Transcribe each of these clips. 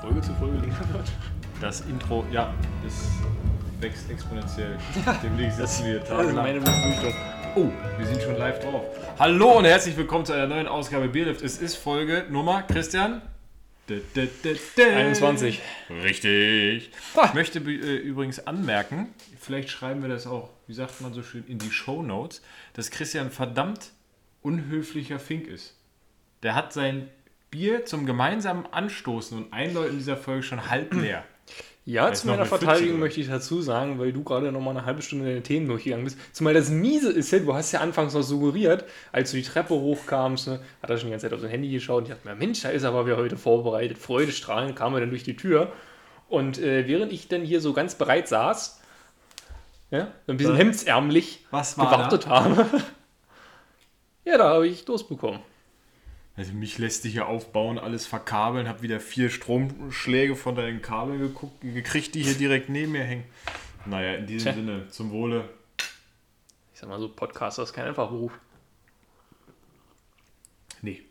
Folge zu Folge länger wird? Das Intro, ja, das wächst exponentiell. Demnächst sitzen wir Das ist tagelang. meine Befürchtung. Oh, wir sind schon live drauf. Hallo und herzlich willkommen zu einer neuen Ausgabe Bierlift. Es ist Folge Nummer, Christian? Dä, dä, dä, dä. 21. Richtig. Ich möchte äh, übrigens anmerken, vielleicht schreiben wir das auch, wie sagt man so schön, in die Show Notes, dass Christian ein verdammt unhöflicher Fink ist. Der hat sein Bier zum gemeinsamen Anstoßen und Einläuten dieser Folge schon halb leer. Ja, zu meiner Verteidigung möchte ich dazu sagen, weil du gerade noch mal eine halbe Stunde deine Themen durchgegangen bist. Zumal das Miese ist, du hast ja anfangs noch suggeriert, als du die Treppe hochkamst, ne, hat er schon die ganze Zeit auf sein Handy geschaut und ich dachte mir, Mensch, da ist aber wer heute vorbereitet. Freudestrahlend kam er dann durch die Tür. Und äh, während ich dann hier so ganz bereit saß, ja, ein bisschen Ja. hemdsärmlich Was gewartet habe, ja, da habe ich Durst bekommen. Also mich lässt dich hier aufbauen, alles verkabeln, hab wieder vier Stromschläge von deinen Kabeln geguckt, gekriegt, die hier direkt neben mir hängen. Naja, in diesem Tja. Sinne, zum Wohle. Ich sag mal so, Podcaster ist kein einfacher Beruf. Nee.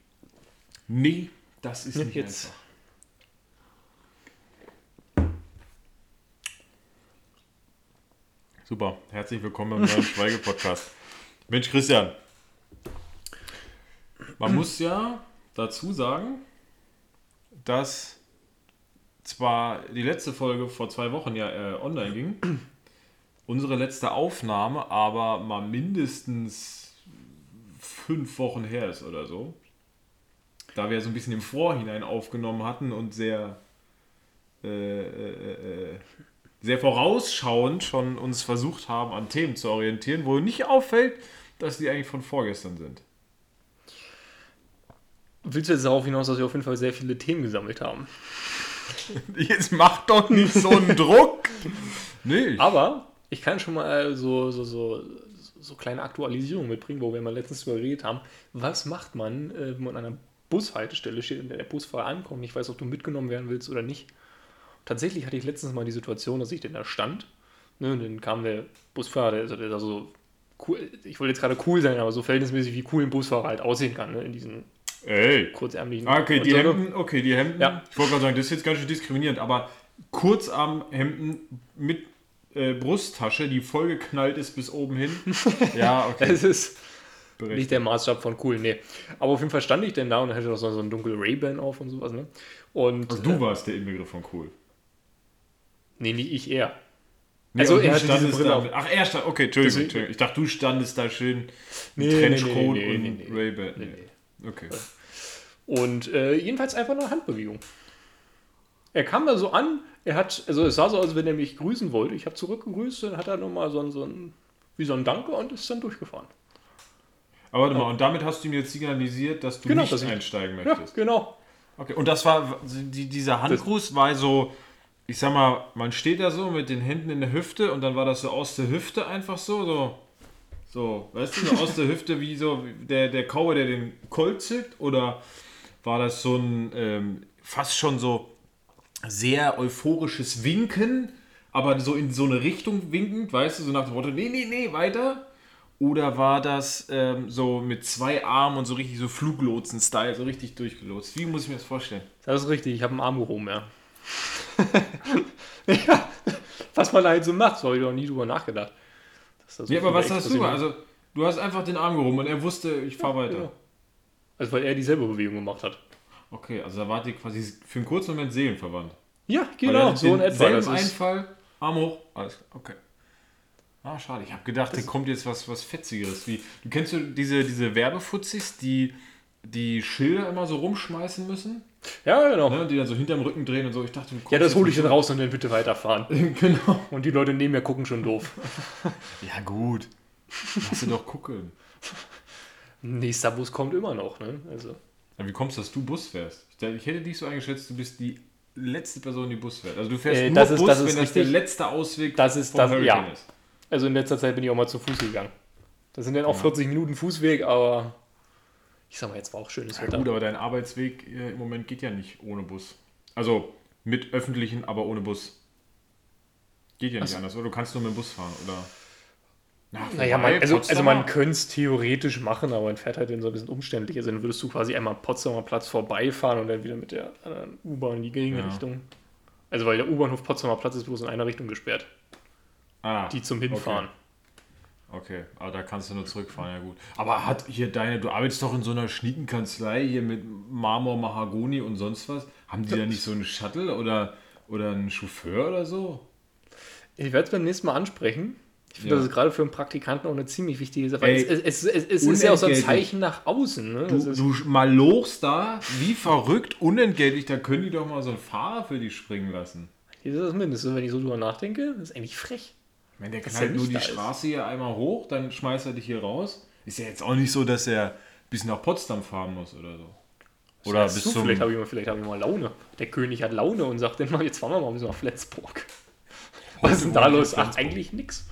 Nee, das ist nicht Jetzt. einfach. Super, herzlich willkommen beim neuen Schweige-Podcast. Mensch, Christian. Man muss ja dazu sagen, dass zwar die letzte Folge vor zwei Wochen ja äh, online ging, unsere letzte Aufnahme aber mal mindestens fünf Wochen her ist oder so. Da wir so ein bisschen im Vorhinein aufgenommen hatten und sehr, äh, äh, äh, sehr vorausschauend schon uns versucht haben, an Themen zu orientieren, wo nicht auffällt, dass die eigentlich von vorgestern sind. Willst du jetzt darauf hinaus, dass wir auf jeden Fall sehr viele Themen gesammelt haben? Jetzt mach doch nicht so einen Druck! Nee, Aber ich kann schon mal so, so, so, so kleine Aktualisierungen mitbringen, wo wir mal letztens drüber geredet haben. Was macht man, äh, wenn man an einer Bushaltestelle steht und der Busfahrer ankommt? Ich weiß, ob du mitgenommen werden willst oder nicht. Tatsächlich hatte ich letztens mal die Situation, dass ich denn da stand. Ne, und dann kam der Busfahrer, der, also der da so cool, ich wollte jetzt gerade cool sein, aber so verhältnismäßig wie cool ein Busfahrer halt aussehen kann, ne, in diesen ey. kurzärmlichen. Ah, Okay, die so. Hemden, okay, die Hemden. Ja. Ich wollte gerade sagen, das ist jetzt ganz schön diskriminierend, aber Kurzarmhemden mit äh, Brusttasche, die vollgeknallt ist bis oben hin. Ja, okay. Es ist berechtigt. nicht der Maßstab von cool, nee. Aber auf jeden Fall stand ich denn da und hatte noch so, so einen dunklen Ray-Ban auf und sowas, ne? Und Also du warst der Inbegriff von cool. Nee, nicht ich eher. Nee, Also er hatte diese Brille da. Ach, er stand. Okay, Entschuldigung, Entschuldigung. Ich dachte, du standest da schön mit Nee, Trenchcoat nee, nee, und nee, nee. Ray-Ban. Okay. Und äh, jedenfalls einfach eine Handbewegung. Er kam da so an, er hat, also es sah so aus, als wenn er mich grüßen wollte. Ich habe zurückgegrüßt, dann hat er nochmal so ein, so ein, wie so ein Danke und ist dann durchgefahren. Aber warte mal, und damit hast du ihm jetzt signalisiert, dass du Genau, nicht dass ich- einsteigen Ja, möchtest. genau. Okay, und das war, die, dieser Handgruß war so, ich sag mal, man steht da so mit den Händen in der Hüfte und dann war das so aus der Hüfte einfach so, so, so, weißt du, so aus der Hüfte wie so der, der Cowboy, der den Colt zückt, oder war das so ein, ähm, fast schon so sehr euphorisches Winken, aber so in so eine Richtung winkend, weißt du, so nach dem Motto, nee, nee, nee, weiter? Oder war das ähm, so mit zwei Armen und so richtig so Fluglotsen-Style, so richtig durchgelotst? Wie muss ich mir das vorstellen? Das ist richtig, ich habe einen Arm gehoben, ja. ja. Was man halt so macht, so habe ich noch nie drüber nachgedacht. So Ja, aber was hast du? Also, du hast einfach den Arm gehoben und er wusste, ich fahr weiter. Genau. Also weil er dieselbe Bewegung gemacht hat. Okay, also da wart ihr quasi für einen kurzen Moment seelenverwandt. Ja, Weil genau, er so in etwa. Das ist, Einfall, Arm hoch, alles klar, okay. Ah, schade. Ich habe gedacht, da kommt jetzt was, was Fetzigeres. Wie, du kennst du diese, diese Werbefutzis, die die Schilder immer so rumschmeißen müssen? ja, genau. Ne? Die dann so hinterm Rücken drehen und so. Ich dachte, Ja, das hole ich dann raus und dann bitte weiterfahren. Genau. Und die Leute neben mir gucken schon doof. Ja, gut. Lass du doch gucken. Nächster Bus kommt immer noch, ne? Also. Ja, wie kommst du, dass du Bus fährst? Ich, hätte dich so eingeschätzt, du bist die letzte Person, die Bus fährt. Also du fährst Äh, nur das ist- Bus, das ist wenn das der richtig. letzte Ausweg Das ist- vom das- Hurricane ja. ist. Also in letzter Zeit bin ich auch mal zu Fuß gegangen. Das sind dann auch 40 Minuten Fußweg, aber ich sag mal, jetzt war auch schönes Ja, Wetter. gut, aber dein Arbeitsweg äh, im Moment geht ja nicht ohne Bus. Also mit öffentlichen, aber ohne Bus. Geht ja nicht Ach so. anders. Oder du kannst nur mit dem Bus fahren, oder? Na, Naja, man, also, also man könnte es theoretisch machen, aber man fährt halt in so ein bisschen umständlich. Also dann würdest du quasi einmal am Potsdamer Platz vorbeifahren und dann wieder mit der anderen U-Bahn in die Gegenrichtung. Also weil der U-Bahnhof Potsdamer Platz ist bloß in einer Richtung gesperrt. Ah, Die zum Hinfahren. Okay, aber da kannst du nur zurückfahren, ja gut. Aber hat hier deine, du arbeitest doch in so einer schnieken Kanzlei hier mit Marmor, Mahagoni und sonst was. Haben die da nicht so einen Shuttle oder, oder einen Chauffeur oder so? Ich werde es beim nächsten Mal ansprechen. Ich finde, Ja. das ist gerade für einen Praktikanten auch eine ziemlich wichtige Sache. Ey, es es, es, es ist ja auch so ein. Zeichen nach außen. Ne? Du, du malochst da, wie verrückt, unentgeltlich, da können die doch mal so einen Fahrer für dich springen lassen. das ist das Mindeste, wenn ich so drüber nachdenke. Das ist eigentlich frech. Wenn der knallt er nur die ist. Straße hier einmal hoch, dann schmeißt er dich hier raus. Ist ja jetzt auch nicht so, dass er bis nach Potsdam fahren muss oder so. Oder bis du, zum... vielleicht habe ich, mal- vielleicht hab ich mal Laune. Der König hat Laune und sagt dann mal, jetzt fahren wir mal ein bisschen nach Flensburg. Was ist denn da los? Ach, eigentlich nix.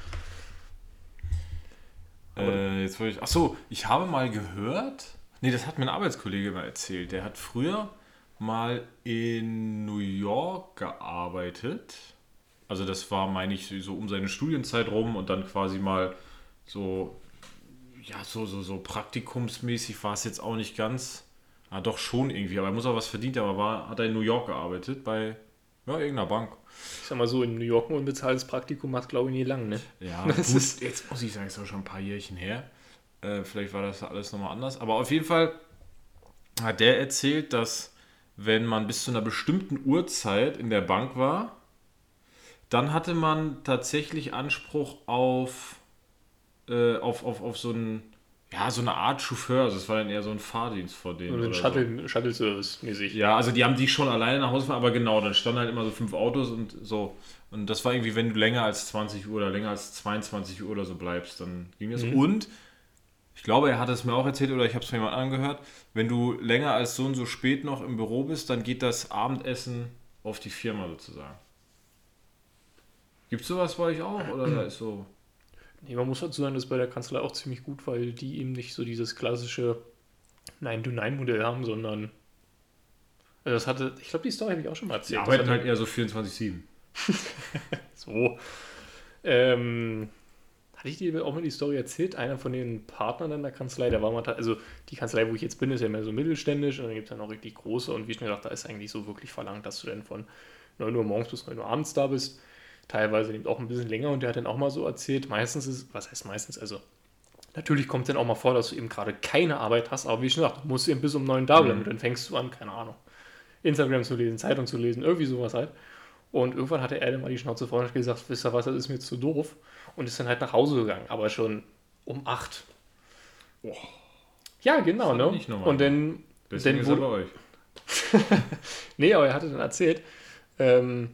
Äh, jetzt wollte ich. Achso, ich habe mal gehört. Nee, das hat mir ein Arbeitskollege mal erzählt. Der hat früher mal in New York gearbeitet. Also das war, meine ich, so um seine Studienzeit rum und dann quasi mal so, ja, so, so, so praktikumsmäßig war es jetzt auch nicht ganz. Ah, doch schon irgendwie, aber er muss auch was verdient, haben, aber war, hat er in New York gearbeitet bei ja, irgendeiner Bank. Ich sag mal so, in New York ein unbezahltes Praktikum macht, glaube ich, nie lang, ne? Ja, Das gut, ist- jetzt muss ich sagen, ist auch schon ein paar Jährchen her. Äh, vielleicht war das alles nochmal anders. Aber auf jeden Fall hat der erzählt, dass wenn man bis zu einer bestimmten Uhrzeit in der Bank war, dann hatte man tatsächlich Anspruch auf, äh, auf, auf, auf so, einen, ja, so eine Art Chauffeur. Also es war dann eher so ein Fahrdienst vor denen. Und ein oder so. Shuttle, Shuttle-Service mäßig. Ja, also die haben dich schon alleine nach Hause gefahren, aber genau, dann standen halt immer so fünf Autos und so. Und das war irgendwie, wenn du länger als 20 Uhr oder länger als 22 Uhr oder so bleibst, dann ging das. Und ich glaube, er hat es mir auch erzählt oder ich habe es mir jemand angehört, wenn du länger als so und so spät noch im Büro bist, dann geht das Abendessen auf die Firma sozusagen. Gibt es sowas bei euch auch? Oder da ist so. Nee, man muss dazu sagen, das ist bei der Kanzlei auch ziemlich gut, weil die eben nicht so dieses klassische 9-to-9-Modell haben, sondern. Also das hatte, ich glaube, die Story habe ich auch schon mal Die erzählt. Das arbeiten halt eher so 24-7. So. Ähm, hatte ich dir auch mal die Story erzählt? Einer von den Partnern in der Kanzlei, der war mal, also die Kanzlei, wo ich jetzt bin, ist ja mehr so mittelständisch und dann gibt es ja noch richtig große und wie schon gesagt, da ist eigentlich so wirklich verlangt, dass du dann von 9 Uhr morgens bis 9 Uhr abends da bist. Teilweise eben auch ein bisschen länger und der hat dann auch mal so erzählt, meistens ist, was heißt meistens, also natürlich kommt dann auch mal vor, dass du eben gerade keine Arbeit hast, aber wie schon gesagt, du musst eben bis um 9 da bleiben und dann fängst du an, keine Ahnung, Instagram zu lesen, Zeitung zu lesen, irgendwie sowas halt. Und irgendwann hatte er dann mal die Schnauze vorne und gesagt, wisst ihr was, das ist mir zu doof. Und ist dann halt nach Hause gegangen, aber schon um 8. Ja, genau, ne? Und dann, Deswegen dann ist er bei wurde, euch. nee, aber er hatte dann erzählt, ähm,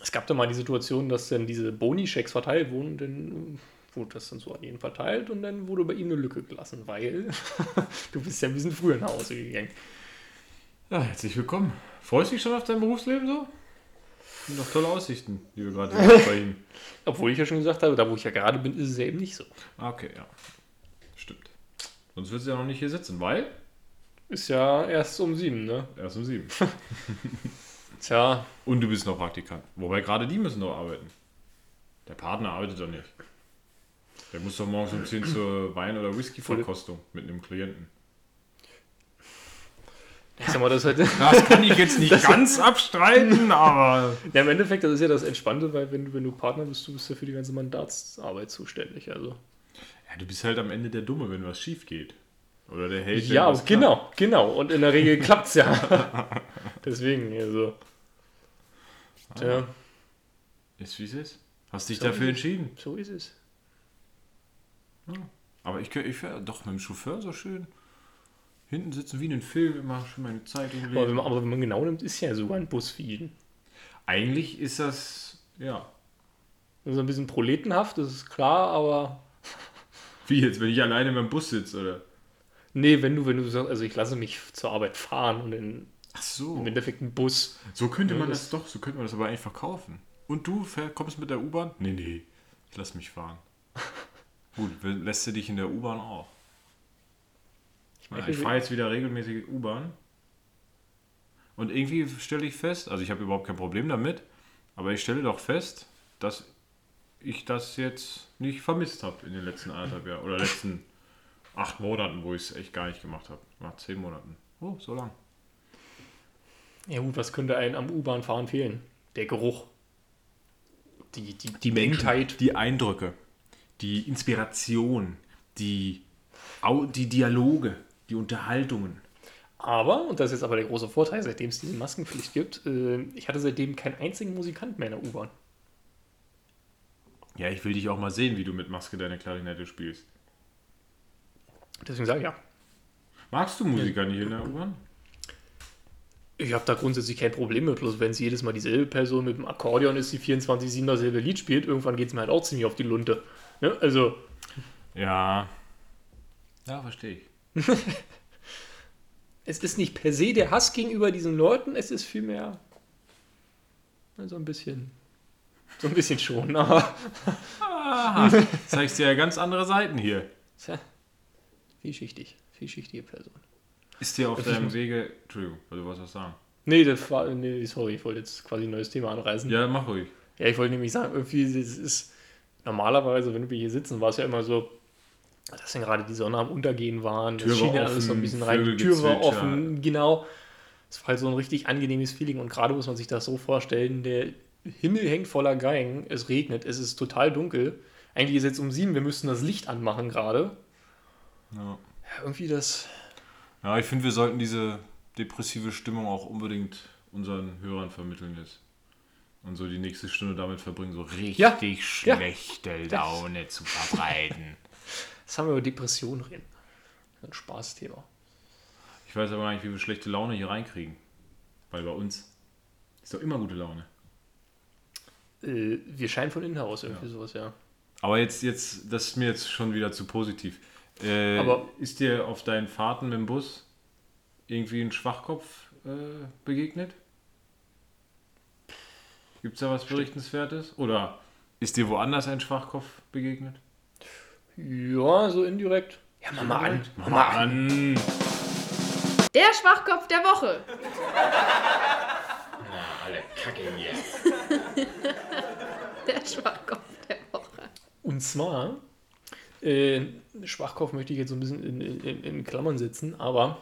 es gab dann mal die Situation, dass dann diese Boni-Schecks verteilt wurden, dann wurde das dann so an jeden verteilt und dann wurde bei ihm eine Lücke gelassen, weil du bist ja ein bisschen früher nach Hause gegangen. Ja, herzlich willkommen. Freust du dich schon auf dein Berufsleben so? Sind doch tolle Aussichten, die wir gerade sehen bei Ihnen. Obwohl ich ja schon gesagt habe, da wo ich ja gerade bin, ist es ja eben nicht so. Ah, Okay, ja. Stimmt. Sonst würdest du ja noch nicht hier sitzen, weil Ist ja erst um sieben, ne? erst um sieben. Tja, Und du bist noch Praktikant. Wobei gerade die müssen noch arbeiten. Der Partner arbeitet doch nicht. Der muss doch morgens um 10 zur Wein- oder Whisky-Verkostung mit einem Klienten. ich sag mal, das halt, Das kann ich jetzt nicht ganz abstreiten, aber. ja, im Endeffekt, das ist ja das Entspannte, weil wenn du, wenn du Partner bist, du bist ja für die ganze Mandatsarbeit zuständig. Also. Ja, du bist halt am Ende der Dumme, wenn was schief geht. Oder der Held. Ja, genau, genau. Und in der Regel klappt es ja. Deswegen, also. Klappt. Tja, Ist wie es ist. Hast dich So dafür ist entschieden. so ist es. Aber ich, ich wäre doch mit dem Chauffeur so schön. Hinten sitzen wie in einem Film, immer schön meine Zeitung Aber wenn, man, aber wenn man genau nimmt, ist ja sogar ein Bus für ihn. Eigentlich ist das, ja. Also ein bisschen proletenhaft, das ist klar, aber. Wie jetzt, wenn ich alleine beim Bus sitze, oder? Nee, wenn du, wenn du sagst, also ich lasse mich zur Arbeit fahren und in, Ach so. im Endeffekt ein Bus. So könnte man das- das, doch, so könnte man das aber eigentlich verkaufen. Und du kommst mit der U-Bahn? Nee, nee, ich lass mich fahren. Gut, lässt du dich in der U-Bahn auch? Ich, meine, ich fahre jetzt wieder regelmäßig U-Bahn. Und irgendwie stelle ich fest, also ich habe überhaupt kein Problem damit, aber ich stelle doch fest, dass ich das jetzt nicht vermisst habe in den letzten anderthalb Jahren oder letzten acht Monaten, wo ich es echt gar nicht gemacht habe. Nach zehn Monaten. Oh, so lang. Ja gut, was könnte einem am U-Bahn-Fahren fehlen? Der Geruch. Die, die, Die Menschheit, die Eindrücke, die Inspiration, die, die Dialoge, die Unterhaltungen. Aber, und das ist jetzt aber der große Vorteil, seitdem es diese Maskenpflicht gibt, äh, ich hatte seitdem keinen einzigen Musikant mehr in der U-Bahn. Ja, ich will dich auch mal sehen, wie du mit Maske deine Klarinette spielst. Deswegen sage ich ja. Magst du Musiker nicht in der U-Bahn? Ich habe da grundsätzlich kein Problem mit, bloß wenn es jedes Mal dieselbe Person mit dem Akkordeon ist, die 24-7 dasselbe Lied spielt, irgendwann geht es mir halt auch ziemlich auf die Lunte. Ne? Also, Ja. Ja, verstehe ich. es ist nicht per se der Hass gegenüber diesen Leuten, es ist vielmehr so ein bisschen. So ein bisschen schon, aber. Zeigst dir ja ganz andere Seiten hier. Tja, vielschichtig. Vielschichtige Person. Ist dir auf deinem Wege. Entschuldigung, also was was sagen? Nee, das war. Nee, sorry, ich wollte jetzt quasi ein neues Thema anreißen. Ja, mach ruhig. Ja, ich wollte nämlich sagen, irgendwie, es ist normalerweise, wenn wir hier sitzen, war es ja immer so, dass dann gerade die Sonne am Untergehen waren. Tür das schien war ja alles so ein bisschen rein. Die Tür war offen, genau. Es war halt so ein richtig angenehmes Feeling und gerade muss man sich das so vorstellen, der Himmel hängt voller Geigen, es regnet, es ist total dunkel. Eigentlich ist jetzt um sieben, wir müssten das Licht anmachen gerade. Ja, Ja, irgendwie das. Ja ich finde, wir sollten diese depressive Stimmung auch unbedingt unseren Hörern vermitteln jetzt. Und so die nächste Stunde damit verbringen, so richtig Ja, ja. schlechte Laune zu verbreiten. Das haben wir über Depressionen reden. Ein Spaßthema. Ich weiß aber gar nicht, wie wir schlechte Laune hier reinkriegen. Weil bei uns ist doch immer gute Laune. Äh, wir scheinen von innen heraus irgendwie Ja. sowas, ja. Aber jetzt, jetzt, das ist mir jetzt schon wieder zu positiv. Äh, Aber- ist dir auf deinen Fahrten mit dem Bus irgendwie ein Schwachkopf äh, begegnet? Gibt es da was Berichtenswertes? Oder ist dir woanders ein Schwachkopf begegnet? Ja, so indirekt. Ja, mach mal an. Mach mal an. Der Schwachkopf der Woche. Alle Kacke hier. Der Schwachkopf der Woche. Und zwar, äh, Schwachkopf möchte ich jetzt so ein bisschen in, in, in Klammern setzen, aber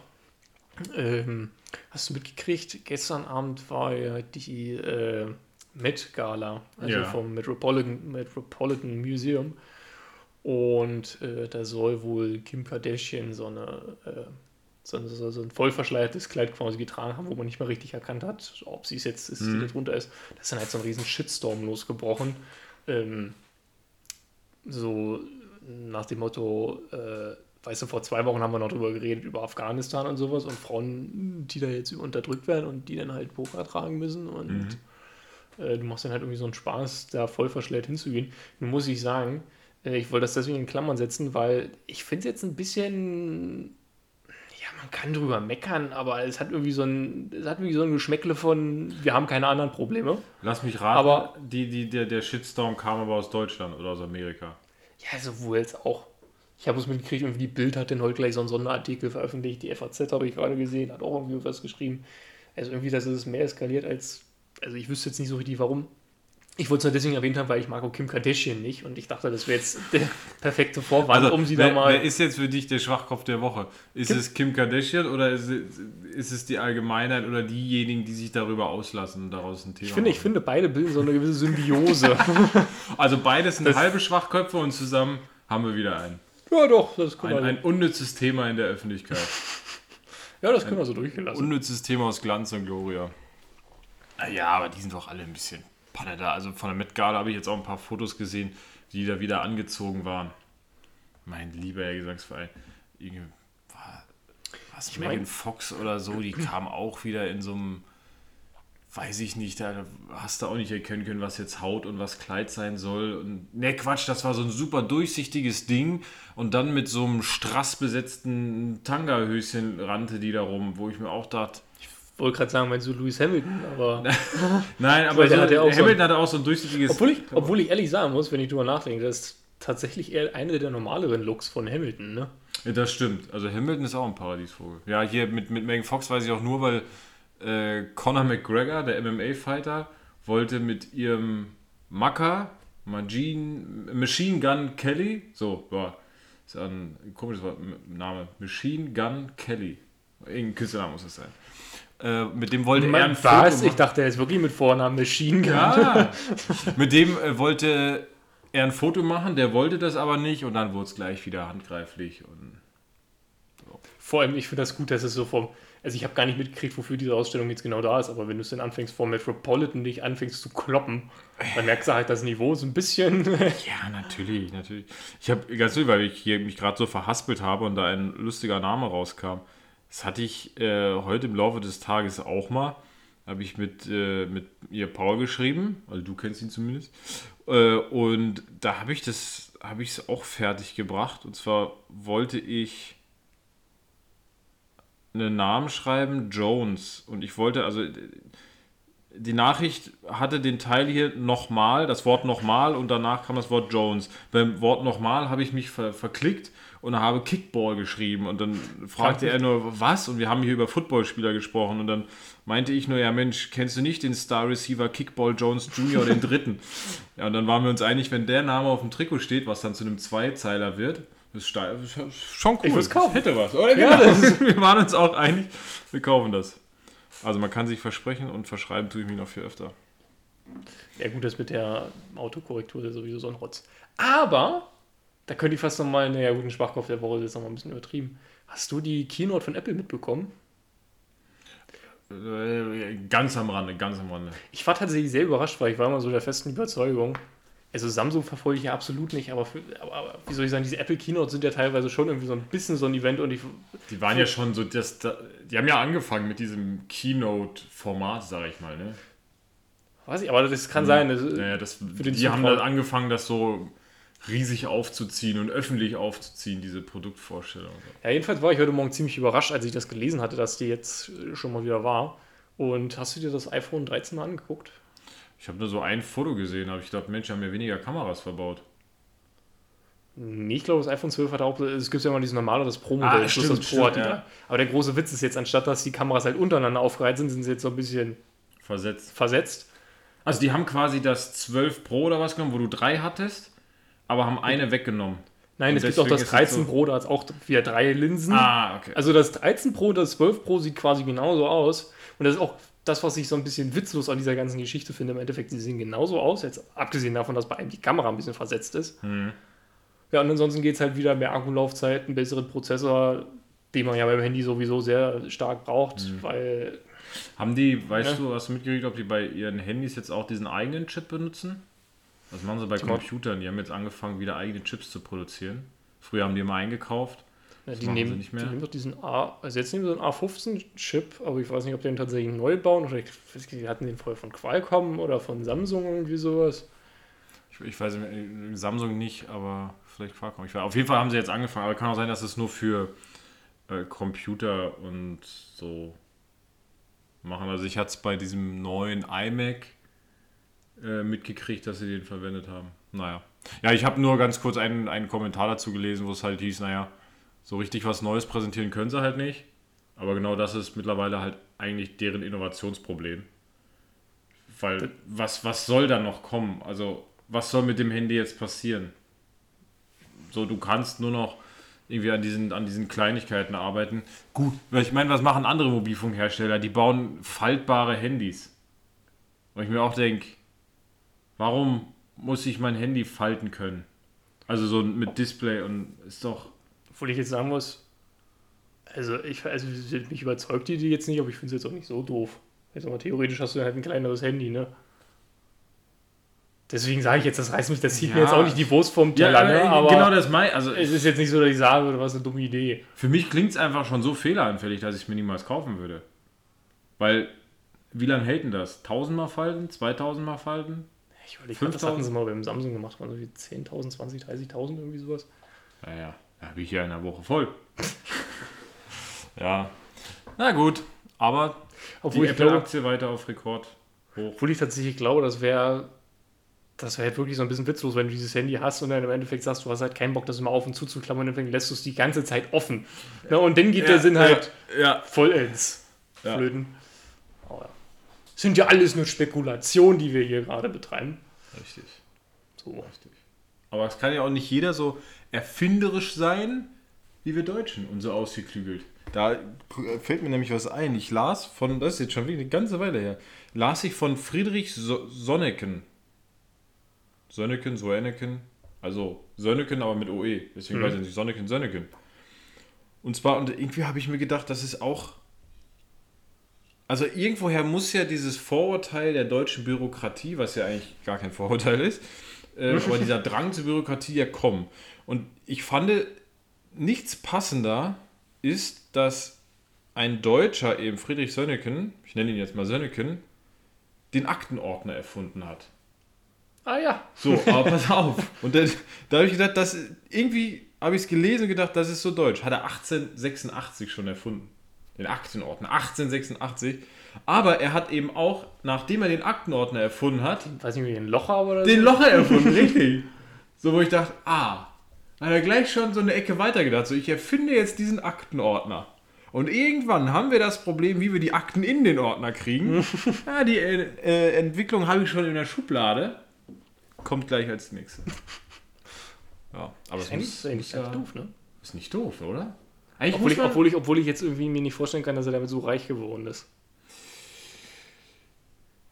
ähm, hast du mitgekriegt, gestern Abend war ja die äh, Met Gala, also Ja. vom Metropolitan, Metropolitan Museum. Und äh, da soll wohl Kim Kardashian so eine äh, so, ein- so, so ein vollverschleiertes Kleid quasi getragen haben, wo man nicht mehr richtig erkannt hat, ob sie es jetzt ist, die da drunter ist. Da ist dann halt so ein riesen Shitstorm losgebrochen. Ähm, so nach dem Motto, äh, weißt du, vor zwei Wochen haben wir noch drüber geredet, über Afghanistan und sowas und Frauen, die da jetzt unterdrückt werden und die dann halt Burka tragen müssen und äh, du machst dann halt irgendwie so einen Spaß, da voll verschleiert hinzugehen. Nun muss ich sagen, äh, ich wollte das deswegen in Klammern setzen, weil ich finde es jetzt ein bisschen, ja, man kann drüber meckern, aber es hat irgendwie so ein, es hat irgendwie so ein Geschmäckle von, wir haben keine anderen Probleme. Lass mich raten, Aber- die, die, der, der Shitstorm kam aber aus Deutschland oder aus Amerika. Ja, sowohl jetzt auch. Ich habe es mitgekriegt, irgendwie die Bild hat dann heute gleich so einen Sonderartikel veröffentlicht. Die FAZ habe ich gerade gesehen, hat auch irgendwie was geschrieben. Also irgendwie, dass es mehr eskaliert als. Also ich wüsste jetzt nicht so richtig warum. Ich wollte es nur deswegen erwähnt haben, weil ich mag auch Kim Kardashian nicht und ich dachte, das wäre jetzt der perfekte Vorwand, um sie wer, da mal. wer ist jetzt für dich der Schwachkopf der Woche? Ist es Kim Kardashian oder ist es, ist es die Allgemeinheit oder diejenigen, die sich darüber auslassen und daraus ein Thema ich finde, ich machen? finde, beide bilden so eine gewisse Symbiose. Also beides sind Das- halbe Schwachköpfe und zusammen haben wir wieder ein, ja, doch, das können, ein, wir, ein unnützes Thema in der Öffentlichkeit. ja, das können wir so durchgelassen. Unnützes Thema aus Glanz und Gloria. Ja, aber die sind doch alle ein bisschen Panne da. Also von der Met Gala habe ich jetzt auch ein paar Fotos gesehen, die da wieder angezogen waren. Mein lieber Herr Gesangsverein. Was mein- Megan Fox oder so, die kam auch wieder in so einem, weiß ich nicht, da hast du auch nicht erkennen können, was jetzt Haut und was Kleid sein soll. Und ne, Quatsch, das war so ein super durchsichtiges Ding und dann mit so einem strassbesetzten Tanga-Höschen rannte die da rum, wo ich mir auch dachte, Ich wollte gerade sagen, meinst du Louis Hamilton, aber. Nein, aber der so, hat auch so Hamilton hatte auch so ein durchsichtiges. Obwohl ich, obwohl ich ehrlich sagen muss, wenn ich drüber nachdenke, das ist tatsächlich eher einer der normaleren Looks von Hamilton, ne? Ja, das stimmt. Also Hamilton ist auch ein Paradiesvogel. Ja, hier mit, mit Megan Fox weiß ich auch nur, weil äh, Conor McGregor, der MMA-Fighter, wollte mit ihrem Macker Machine, Machine Gun Kelly. So, ja. Ist ein komisches Wort, Name. Machine Gun Kelly. Irgendein Künstlername muss es sein. Äh, mit dem wollte er ein Foto Was? Ich machen. dachte, er ist wirklich mit Vornamen Machine Gun. Ja. mit dem äh, wollte er ein Foto machen, der wollte das aber nicht und dann wurde es gleich wieder handgreiflich. Und Vor allem, ich finde das gut, dass es so vom. Also, ich habe gar nicht mitgekriegt, wofür diese Ausstellung jetzt genau da ist, aber wenn du es dann anfängst, vor Metropolitan dich anfängst zu kloppen, dann merkst du halt das Niveau so ein bisschen. Ja, natürlich, natürlich. Ich habe ganz viel, weil ich hier mich gerade so verhaspelt habe und da ein lustiger Name rauskam. Das hatte ich äh, heute im Laufe des Tages auch mal. Habe ich mit, äh, mit ihr Paul geschrieben, also du kennst ihn zumindest. Äh, und da habe ich das, habe ich es auch fertig gebracht. Und zwar wollte ich einen Namen schreiben, Jones. Und ich wollte, also die Nachricht hatte den Teil hier nochmal, das Wort nochmal und danach kam das Wort Jones. Beim Wort nochmal habe ich mich ver verklickt und habe Kickball geschrieben und dann fragte er nur, was? Und wir haben hier über Footballspieler gesprochen und dann meinte ich nur, ja Mensch, kennst du nicht den Star Receiver Kickball Jones Jr., den dritten? ja, und dann waren wir uns einig, wenn der Name auf dem Trikot steht, was dann zu einem Zweizeiler wird, das ist steil- das ist schon cool. Ich kaufen. Das hätte was. Oder? Genau. wir waren uns auch einig, wir kaufen das. Also man kann sich versprechen und verschreiben tue ich mich noch viel öfter. Ja, gut, das mit der Autokorrektur ist sowieso so ein Rotz. Aber, da könnte ich fast nochmal, naja, guten Schwachkopf der Woche, das ist nochmal ein bisschen übertrieben. Hast du die Keynote von Apple mitbekommen? Äh, Ganz am Rande, ganz am Rande. Ich war tatsächlich sehr überrascht, weil ich war immer so der festen Überzeugung. Also Samsung verfolge ich ja absolut nicht, aber, für, aber, wie soll ich sagen, diese Apple Keynote sind ja teilweise schon irgendwie so ein bisschen so ein Event und ich, Die waren ja schon so, das, da- die haben ja angefangen mit diesem Keynote-Format, sage ich mal. Ne? weiß ich, aber das kann sein. Das, Naja, das, die haben Zuschauer- dann angefangen, das so riesig aufzuziehen und öffentlich aufzuziehen, diese Produktvorstellung. Ja, jedenfalls war ich heute Morgen ziemlich überrascht, als ich das gelesen hatte, dass die jetzt schon mal wieder war. Und hast du dir das iPhone 13 mal angeguckt? Ich habe nur so ein Foto gesehen, aber ich dachte, Mensch, haben ja weniger Kameras verbaut. Nee, ich glaube, das iPhone 12 hat auch, es gibt ja immer dieses normale, das Pro-Modell, Ah, stimmt, das Pro stimmt, da. ja. Aber der große Witz ist jetzt, anstatt dass die Kameras halt untereinander aufgereiht sind, sind sie jetzt so ein bisschen Versetzt. versetzt. Also die haben quasi das 12 Pro oder was genommen, wo du drei hattest, aber haben eine weggenommen. Nein, Und es gibt auch das deswegen ist es 13 so- Pro, da hat es auch wieder drei Linsen. Ah, okay. Also das 13 Pro und das 12 Pro sieht quasi genauso aus. Und das ist auch das, was ich so ein bisschen witzlos an dieser ganzen Geschichte finde. Im Endeffekt, sie sehen genauso aus, jetzt abgesehen davon, dass bei einem die Kamera ein bisschen versetzt ist. Hm. Ja, und ansonsten geht es halt wieder mehr Akkulaufzeit, einen besseren Prozessor, den man ja beim Handy sowieso sehr stark braucht, Hm. weil Haben die, weißt Ja. du, hast du mitgekriegt, ob die bei ihren Handys jetzt auch diesen eigenen Chip benutzen? Das machen sie bei Computern. Die haben jetzt angefangen, wieder eigene Chips zu produzieren. Früher haben die immer eingekauft. Ja, die, nehmen, die nehmen doch diesen A, also jetzt nehmen sie so einen A15-Chip, aber ich weiß nicht, ob die den tatsächlich neu bauen oder ich die hatten den vorher von Qualcomm oder von Samsung irgendwie sowas. Ich, ich weiß nicht, Samsung nicht, aber vielleicht Qualcomm. Ich weiß, auf jeden Fall haben sie jetzt angefangen, aber kann auch sein, dass es nur für äh, Computer und so machen. Also ich hatte es bei diesem neuen iMac äh, mitgekriegt, dass sie den verwendet haben. Naja. Ja, ich habe nur ganz kurz einen, einen Kommentar dazu gelesen, wo es halt hieß, naja, so richtig was Neues präsentieren können sie halt nicht. Aber genau das ist mittlerweile halt eigentlich deren Innovationsproblem. Weil was, was soll da noch kommen? Also, was soll mit dem Handy jetzt passieren? So, du kannst nur noch irgendwie an diesen, an diesen Kleinigkeiten arbeiten. Gut, weil ich meine, was machen andere Mobilfunkhersteller? Die bauen faltbare Handys. Und ich mir auch denke, warum muss ich mein Handy falten können? Also so mit Display und ist doch. Obwohl ich jetzt sagen muss, also, ich, also mich überzeugt die die jetzt nicht, aber ich finde es jetzt auch nicht so doof. Jetzt aber theoretisch hast du halt ein kleineres Handy, ne? Deswegen sage ich jetzt, das reißt mich, das zieht mir Ja. jetzt auch nicht die Wurst vom Teller, ne? äh, aber genau das mein. Also es ist jetzt nicht so, dass ich sagen würde, was eine dumme Idee. Für mich klingt es einfach schon so fehleranfällig, dass ich es mir niemals kaufen würde. Weil, wie lange hält denn das? 1000 Mal falten? 2000 Mal falten? Ich überlege, 5000? hatten sie mal beim Samsung gemacht? Waren so wie 10.000, 20.000, 30.000 irgendwie sowas? Naja, da habe ich ja in einer Woche voll. ja. Na gut, aber Obwohl die Apple-Aktie weiter auf Rekord hoch. obwohl ich tatsächlich glaube, das wäre das wäre halt wirklich so ein bisschen witzlos, wenn du dieses Handy hast und dann im Endeffekt sagst, du hast halt keinen Bock, das immer auf und zuzuklammern und dann lässt du es die ganze Zeit offen. Ja, und dann geht der Sinn halt Ja, vollends Ja. flöten. Aber ja. Sind ja alles nur Spekulationen, die wir hier gerade betreiben. richtig. So So. Richtig. Aber es kann ja auch nicht jeder so erfinderisch sein, wie wir Deutschen und so ausgeklügelt. Da fällt mir nämlich was ein. Ich las von, das ist jetzt schon wirklich eine ganze Weile her, las ich von Friedrich so Sonneken. Sonneken, Soenneken, also Sönneken, aber mit OE. Deswegen Mhm. weiß ich nicht, Sonneken, Sönneken. Und zwar, und irgendwie habe ich mir gedacht, das ist auch. Also irgendwoher muss ja dieses Vorurteil der deutschen Bürokratie, was ja eigentlich gar kein Vorurteil ist, äh, aber dieser Drang zur Bürokratie ja kommen. Und ich fand, nichts passender ist, dass ein Deutscher, eben Friedrich Sönneken, ich nenne ihn jetzt mal Sönneken, den Aktenordner erfunden hat. Ah ja. So, aber pass auf. Und dann, da habe ich gedacht, das, irgendwie habe ich es gelesen und gedacht, das ist so deutsch. Hat er 1886 schon erfunden. Den Aktenordner. 1886. Aber er hat eben auch, nachdem er den Aktenordner erfunden hat, Weiß nicht, wie ein Locher oder den so. Locher erfunden, richtig. So, wo ich dachte, ah, hat er gleich schon so eine Ecke weiter gedacht. So, ich erfinde jetzt diesen Aktenordner. Und irgendwann haben wir das Problem, wie wir die Akten in den Ordner kriegen. ja, die äh, äh, Entwicklung habe ich schon in der Schublade. Kommt gleich als nächstes. Ja, aber muss, ist eigentlich ganz doof, ne? ist nicht doof, oder? Eigentlich Obwohl ich, obwohl, ich, obwohl ich jetzt irgendwie mir nicht vorstellen kann, dass er damit so reich geworden ist.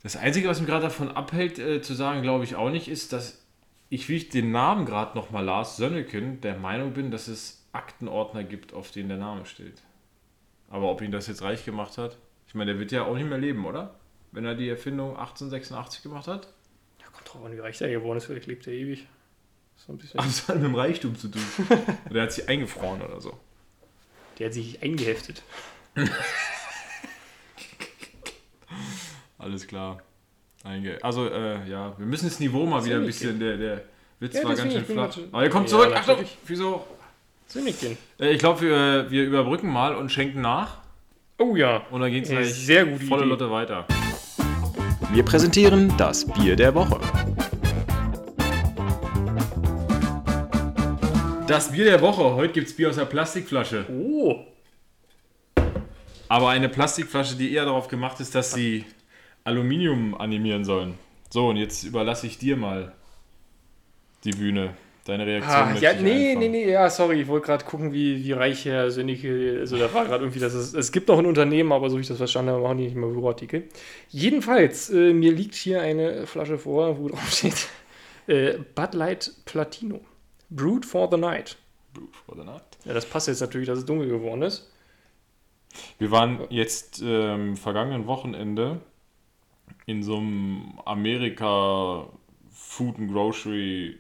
Das Einzige, was mich gerade davon abhält, äh, zu sagen, glaube ich auch nicht, ist, dass ich, wie ich den Namen gerade nochmal las, Sönneken, der Meinung bin, dass es Aktenordner gibt, auf denen der Name steht. Aber ob ihn das jetzt reich gemacht hat? Ich meine, der wird ja auch nicht mehr leben, oder? Wenn er die Erfindung 1886 gemacht hat? Ja, kommt drauf an, wie reich der geworden ist. Vielleicht lebt er ewig. So ein bisschen. Aber es hat mit dem Reichtum zu tun. oder er hat sich eingefroren oder so. Der hat sich eingeheftet. Alles klar. Einge also, äh, ja, wir müssen das Niveau mal wieder ein bisschen, der, der Witz Ja, war ganz schön flach. Aber er kommt Ja, zurück. Achtung, wieso? Äh, Ich glaube, wir, wir überbrücken mal und schenken nach. Oh ja. Und dann geht es Äh, gleich sehr gute volle Idee. Lotte weiter. Wir präsentieren das Bier der Woche. Das Bier der Woche. Heute gibt es Bier aus der Plastikflasche. Oh. Aber eine Plastikflasche, die eher darauf gemacht ist, dass sie Aluminium animieren sollen. So, und jetzt überlasse ich dir mal die Bühne. Deine Reaktion. Ah, ja, nee, nee, nee, ja, sorry, ich wollte gerade gucken, wie, wie reich Herr Sönneke, also da war gerade irgendwie, dass es, es gibt noch ein Unternehmen, aber so wie ich das verstanden habe, machen die nicht mehr Büroartikel. Jedenfalls, äh, mir liegt hier eine Flasche vor, wo drauf steht, äh, Bud Light Platino. Brewed for the Night. Brute for the Night. Ja, das passt jetzt natürlich, dass es dunkel geworden ist. Wir waren jetzt ähm, vergangenen Wochenende in so einem Amerika Food and Grocery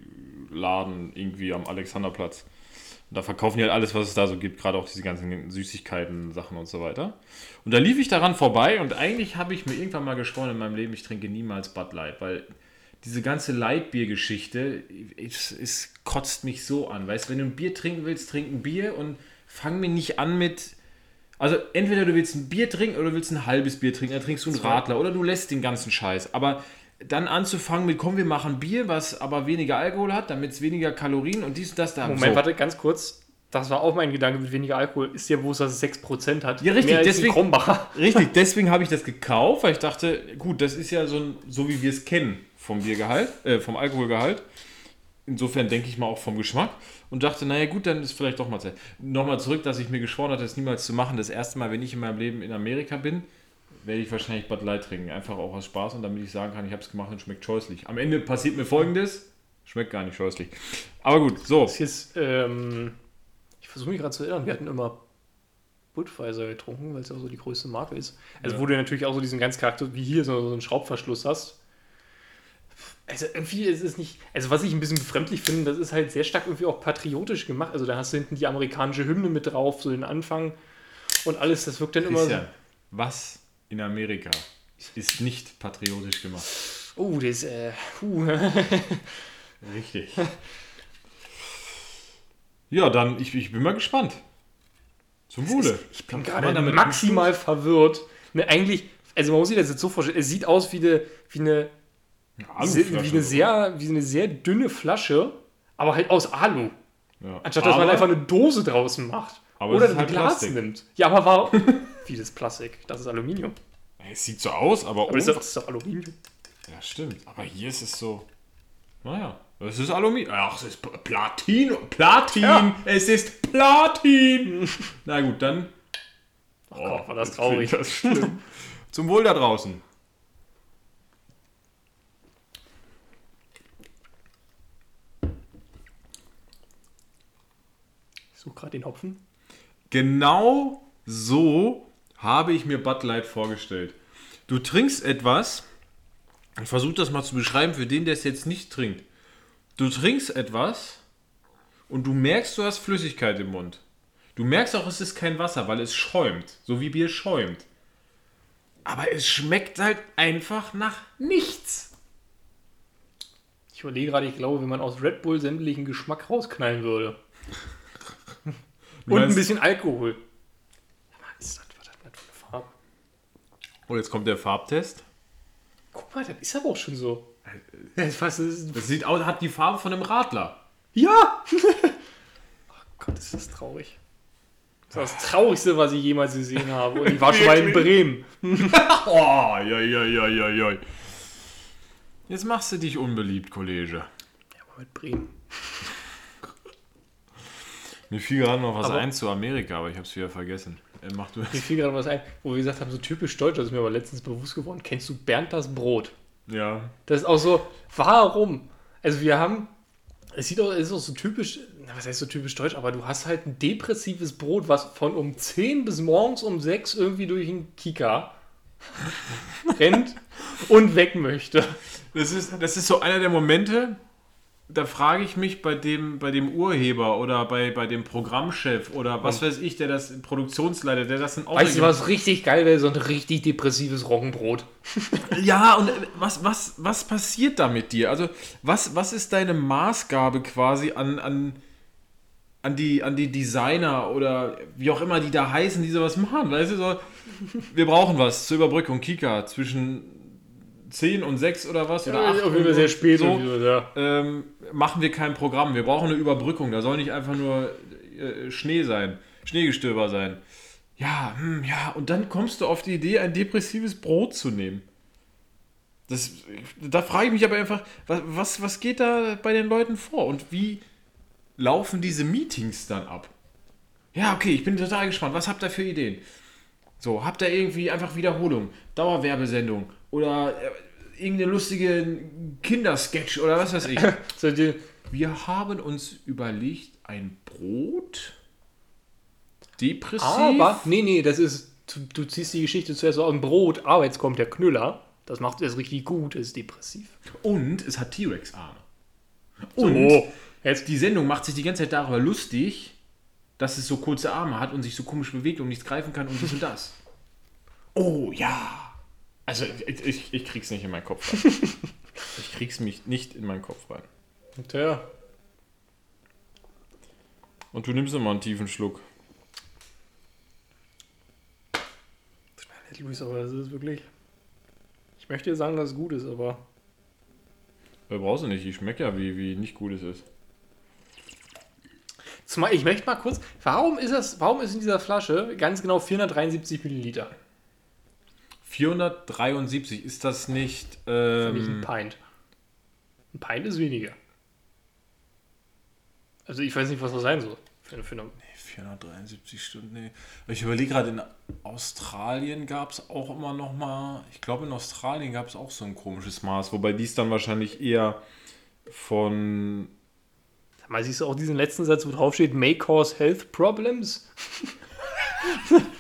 Laden irgendwie am Alexanderplatz. Da verkaufen die halt alles, was es da so gibt, gerade auch diese ganzen Süßigkeiten, Sachen und so weiter. Und da lief ich daran vorbei und eigentlich habe ich mir irgendwann mal geschworen in meinem Leben, ich trinke niemals Bud Light, weil diese ganze Lightbier-Geschichte, es, es kotzt mich so an. Weißt du, wenn du ein Bier trinken willst, trink ein Bier und fang mir nicht an mit. Also entweder du willst ein Bier trinken oder du willst ein halbes Bier trinken, dann trinkst du einen Radler oder du lässt den ganzen Scheiß. Aber dann anzufangen mit, komm, wir machen Bier, was aber weniger Alkohol hat, damit es weniger Kalorien und dies und das da. Moment, so. warte, ganz kurz. Das war auch mein Gedanke mit weniger Alkohol. Ist ja bewusst, dass es 6% hat. Ja, richtig, Mehr deswegen-. Richtig, deswegen habe ich das gekauft, weil ich dachte, gut, das ist ja so, ein, so wie wir es kennen vom Biergehalt, äh, vom Alkoholgehalt. Insofern denke ich mal auch vom Geschmack und dachte, naja gut, dann ist vielleicht doch mal Zeit. Nochmal zurück, dass ich mir geschworen hatte, das niemals zu machen. Das erste Mal, wenn ich in meinem Leben in Amerika bin, werde ich wahrscheinlich Bud Light trinken. Einfach auch aus Spaß und damit ich sagen kann, ich habe es gemacht und schmeckt scheußlich. Am Ende passiert mir folgendes, schmeckt gar nicht scheußlich. Aber gut, so. Das ist, ähm, ich versuche mich gerade zu erinnern, wir hatten immer Budweiser getrunken, weil es ja auch so die größte Marke ist. Also Ja. wo du natürlich auch so diesen ganz Charakter, wie hier, so, so einen Schraubverschluss hast. Also irgendwie ist es nicht, also was ich ein bisschen befremdlich finde, das ist halt sehr stark irgendwie auch patriotisch gemacht. Also da hast du hinten die amerikanische Hymne mit drauf, so den Anfang und alles, das wirkt dann immer so. Christian, was in Amerika ist nicht patriotisch gemacht? Oh, das, äh, puh. Richtig. Ja, dann, ich, ich bin mal gespannt. Zum Wohle. Ich bin gerade maximal verwirrt. Ne, eigentlich, also man muss sich das jetzt so vorstellen, es sieht aus wie eine, wie eine, Aluflasche wie eine, sehr, wie eine sehr dünne Flasche, aber halt aus Alu. Ja. Anstatt dass man Aber- einfach eine Dose draußen macht. Oder es ein halt Glas Plastik. nimmt. Ja, aber warum? wie das Plastik? Das ist Aluminium. Es sieht so aus, aber, Aber das ist doch, das ist doch Aluminium. Ja, stimmt. Aber hier ist es so. Naja. Das ist Aluminium. Ach, es ist Platin. Platin. Es ist Platin. Na gut, dann. Oh Gott, war das traurig. Das schlimm. Zum Wohl da draußen. Suche gerade den Hopfen. Genau so habe ich mir Bud Light vorgestellt. Du trinkst etwas. Ich versuche das mal zu beschreiben für den, der es jetzt nicht trinkt. Du trinkst etwas und du merkst, du hast Flüssigkeit im Mund. Du merkst auch, es ist kein Wasser, weil es schäumt, so wie Bier schäumt. Aber es schmeckt halt einfach nach nichts. Ich überlege gerade, ich glaube, wenn man aus Red Bull sämtlichen Geschmack rausknallen würde. Und ein bisschen Alkohol. Ist das, was das für eine Farbe? Und jetzt kommt der Farbtest. Guck mal, das ist aber auch schon so. Das, was ist, Das sieht aus, hat die Farbe von einem Radler. ja! Ach Gott, ist das traurig. Das ist das Traurigste, was ich jemals gesehen habe. Und ich war schon mal in Bremen. Oh, ja, ja, ja, ja, ja. Jetzt machst du dich unbeliebt, Kollege. Ja, aber mit Bremen. Mir fiel gerade noch was Aber- ein zu Amerika, aber ich habe es wieder vergessen. Äh, mach du Mir es. fiel gerade was ein, wo wir gesagt haben, so typisch deutsch, das ist mir aber letztens bewusst geworden. Kennst du Bernd das Brot? Ja. Das ist auch so, warum? Also wir haben, es sieht auch, es ist auch so typisch, na, was heißt so typisch deutsch, aber du hast halt ein depressives Brot, was von um 10 bis morgens um 6 irgendwie durch den Kika rennt und weg möchte. Das ist, das ist so einer der Momente, da frage ich mich bei dem, bei dem Urheber oder bei, bei dem Programmchef oder was weiß ich, der das Produktionsleiter, der das in Weißt du, was richtig geil wäre? So ein richtig depressives Roggenbrot. Ja, und äh, was, was, was passiert da mit dir? Also, was, was ist deine Maßgabe quasi an, an, an, die, an die Designer oder wie auch immer die da heißen, die sowas machen? Weißt du, so, wir brauchen was zur Überbrückung, Kika, zwischen 10 und 6 oder was? Oder 8 auf jeden Fall sehr spät. So, so, ja. ähm, machen wir kein Programm. Wir brauchen eine Überbrückung. Da soll nicht einfach nur äh, Schnee sein, Schneegestöber sein. Ja, hm, ja, und dann kommst du auf die Idee, ein depressives Brot zu nehmen. Das, da frage ich mich aber einfach, was, was, was geht da bei den Leuten vor und wie laufen diese Meetings dann ab? Ja, okay, ich bin total gespannt. Was habt ihr für Ideen? So, habt ihr irgendwie einfach Wiederholung, Dauerwerbesendung oder äh, irgendeine lustige Kindersketch oder was weiß ich? So die, Wir haben uns überlegt, ein Brot depressiv. aber, nee, nee, das ist, du, du ziehst die Geschichte zuerst so aus dem Brot, aber jetzt kommt der Knüller. Das macht es richtig gut, ist depressiv. Und es hat T-Rex-Arme. So, Und jetzt die Sendung macht sich die ganze Zeit darüber lustig, dass es so kurze Arme hat und sich so komisch bewegt und nichts greifen kann und dies und das. Oh ja. Also ich, ich, krieg's nicht in meinen Kopf rein. ich krieg's mich nicht in meinen Kopf rein. Tja, Und du nimmst immer einen tiefen Schluck. Luis, aber das ist wirklich. Ich möchte dir sagen, dass es gut ist, aber. Äh, brauchst du nicht, ich schmecke ja, wie, wie nicht gut es ist. Zumal, ich möchte mal kurz. Warum ist das, warum ist in dieser Flasche ganz genau 473 Milliliter? 473, ist das nicht. Für mich ein Ähm, Pint. Ein Pint ist weniger. Also ich weiß nicht, was das sein soll. Für, für eine, 473 Stunden, nee. Ich überlege gerade, in Australien gab es auch immer noch mal, ich glaube in Australien gab es auch so ein komisches Maß, wobei dies dann wahrscheinlich eher von, mal, siehst du auch diesen letzten Satz, wo drauf steht, may cause health problems?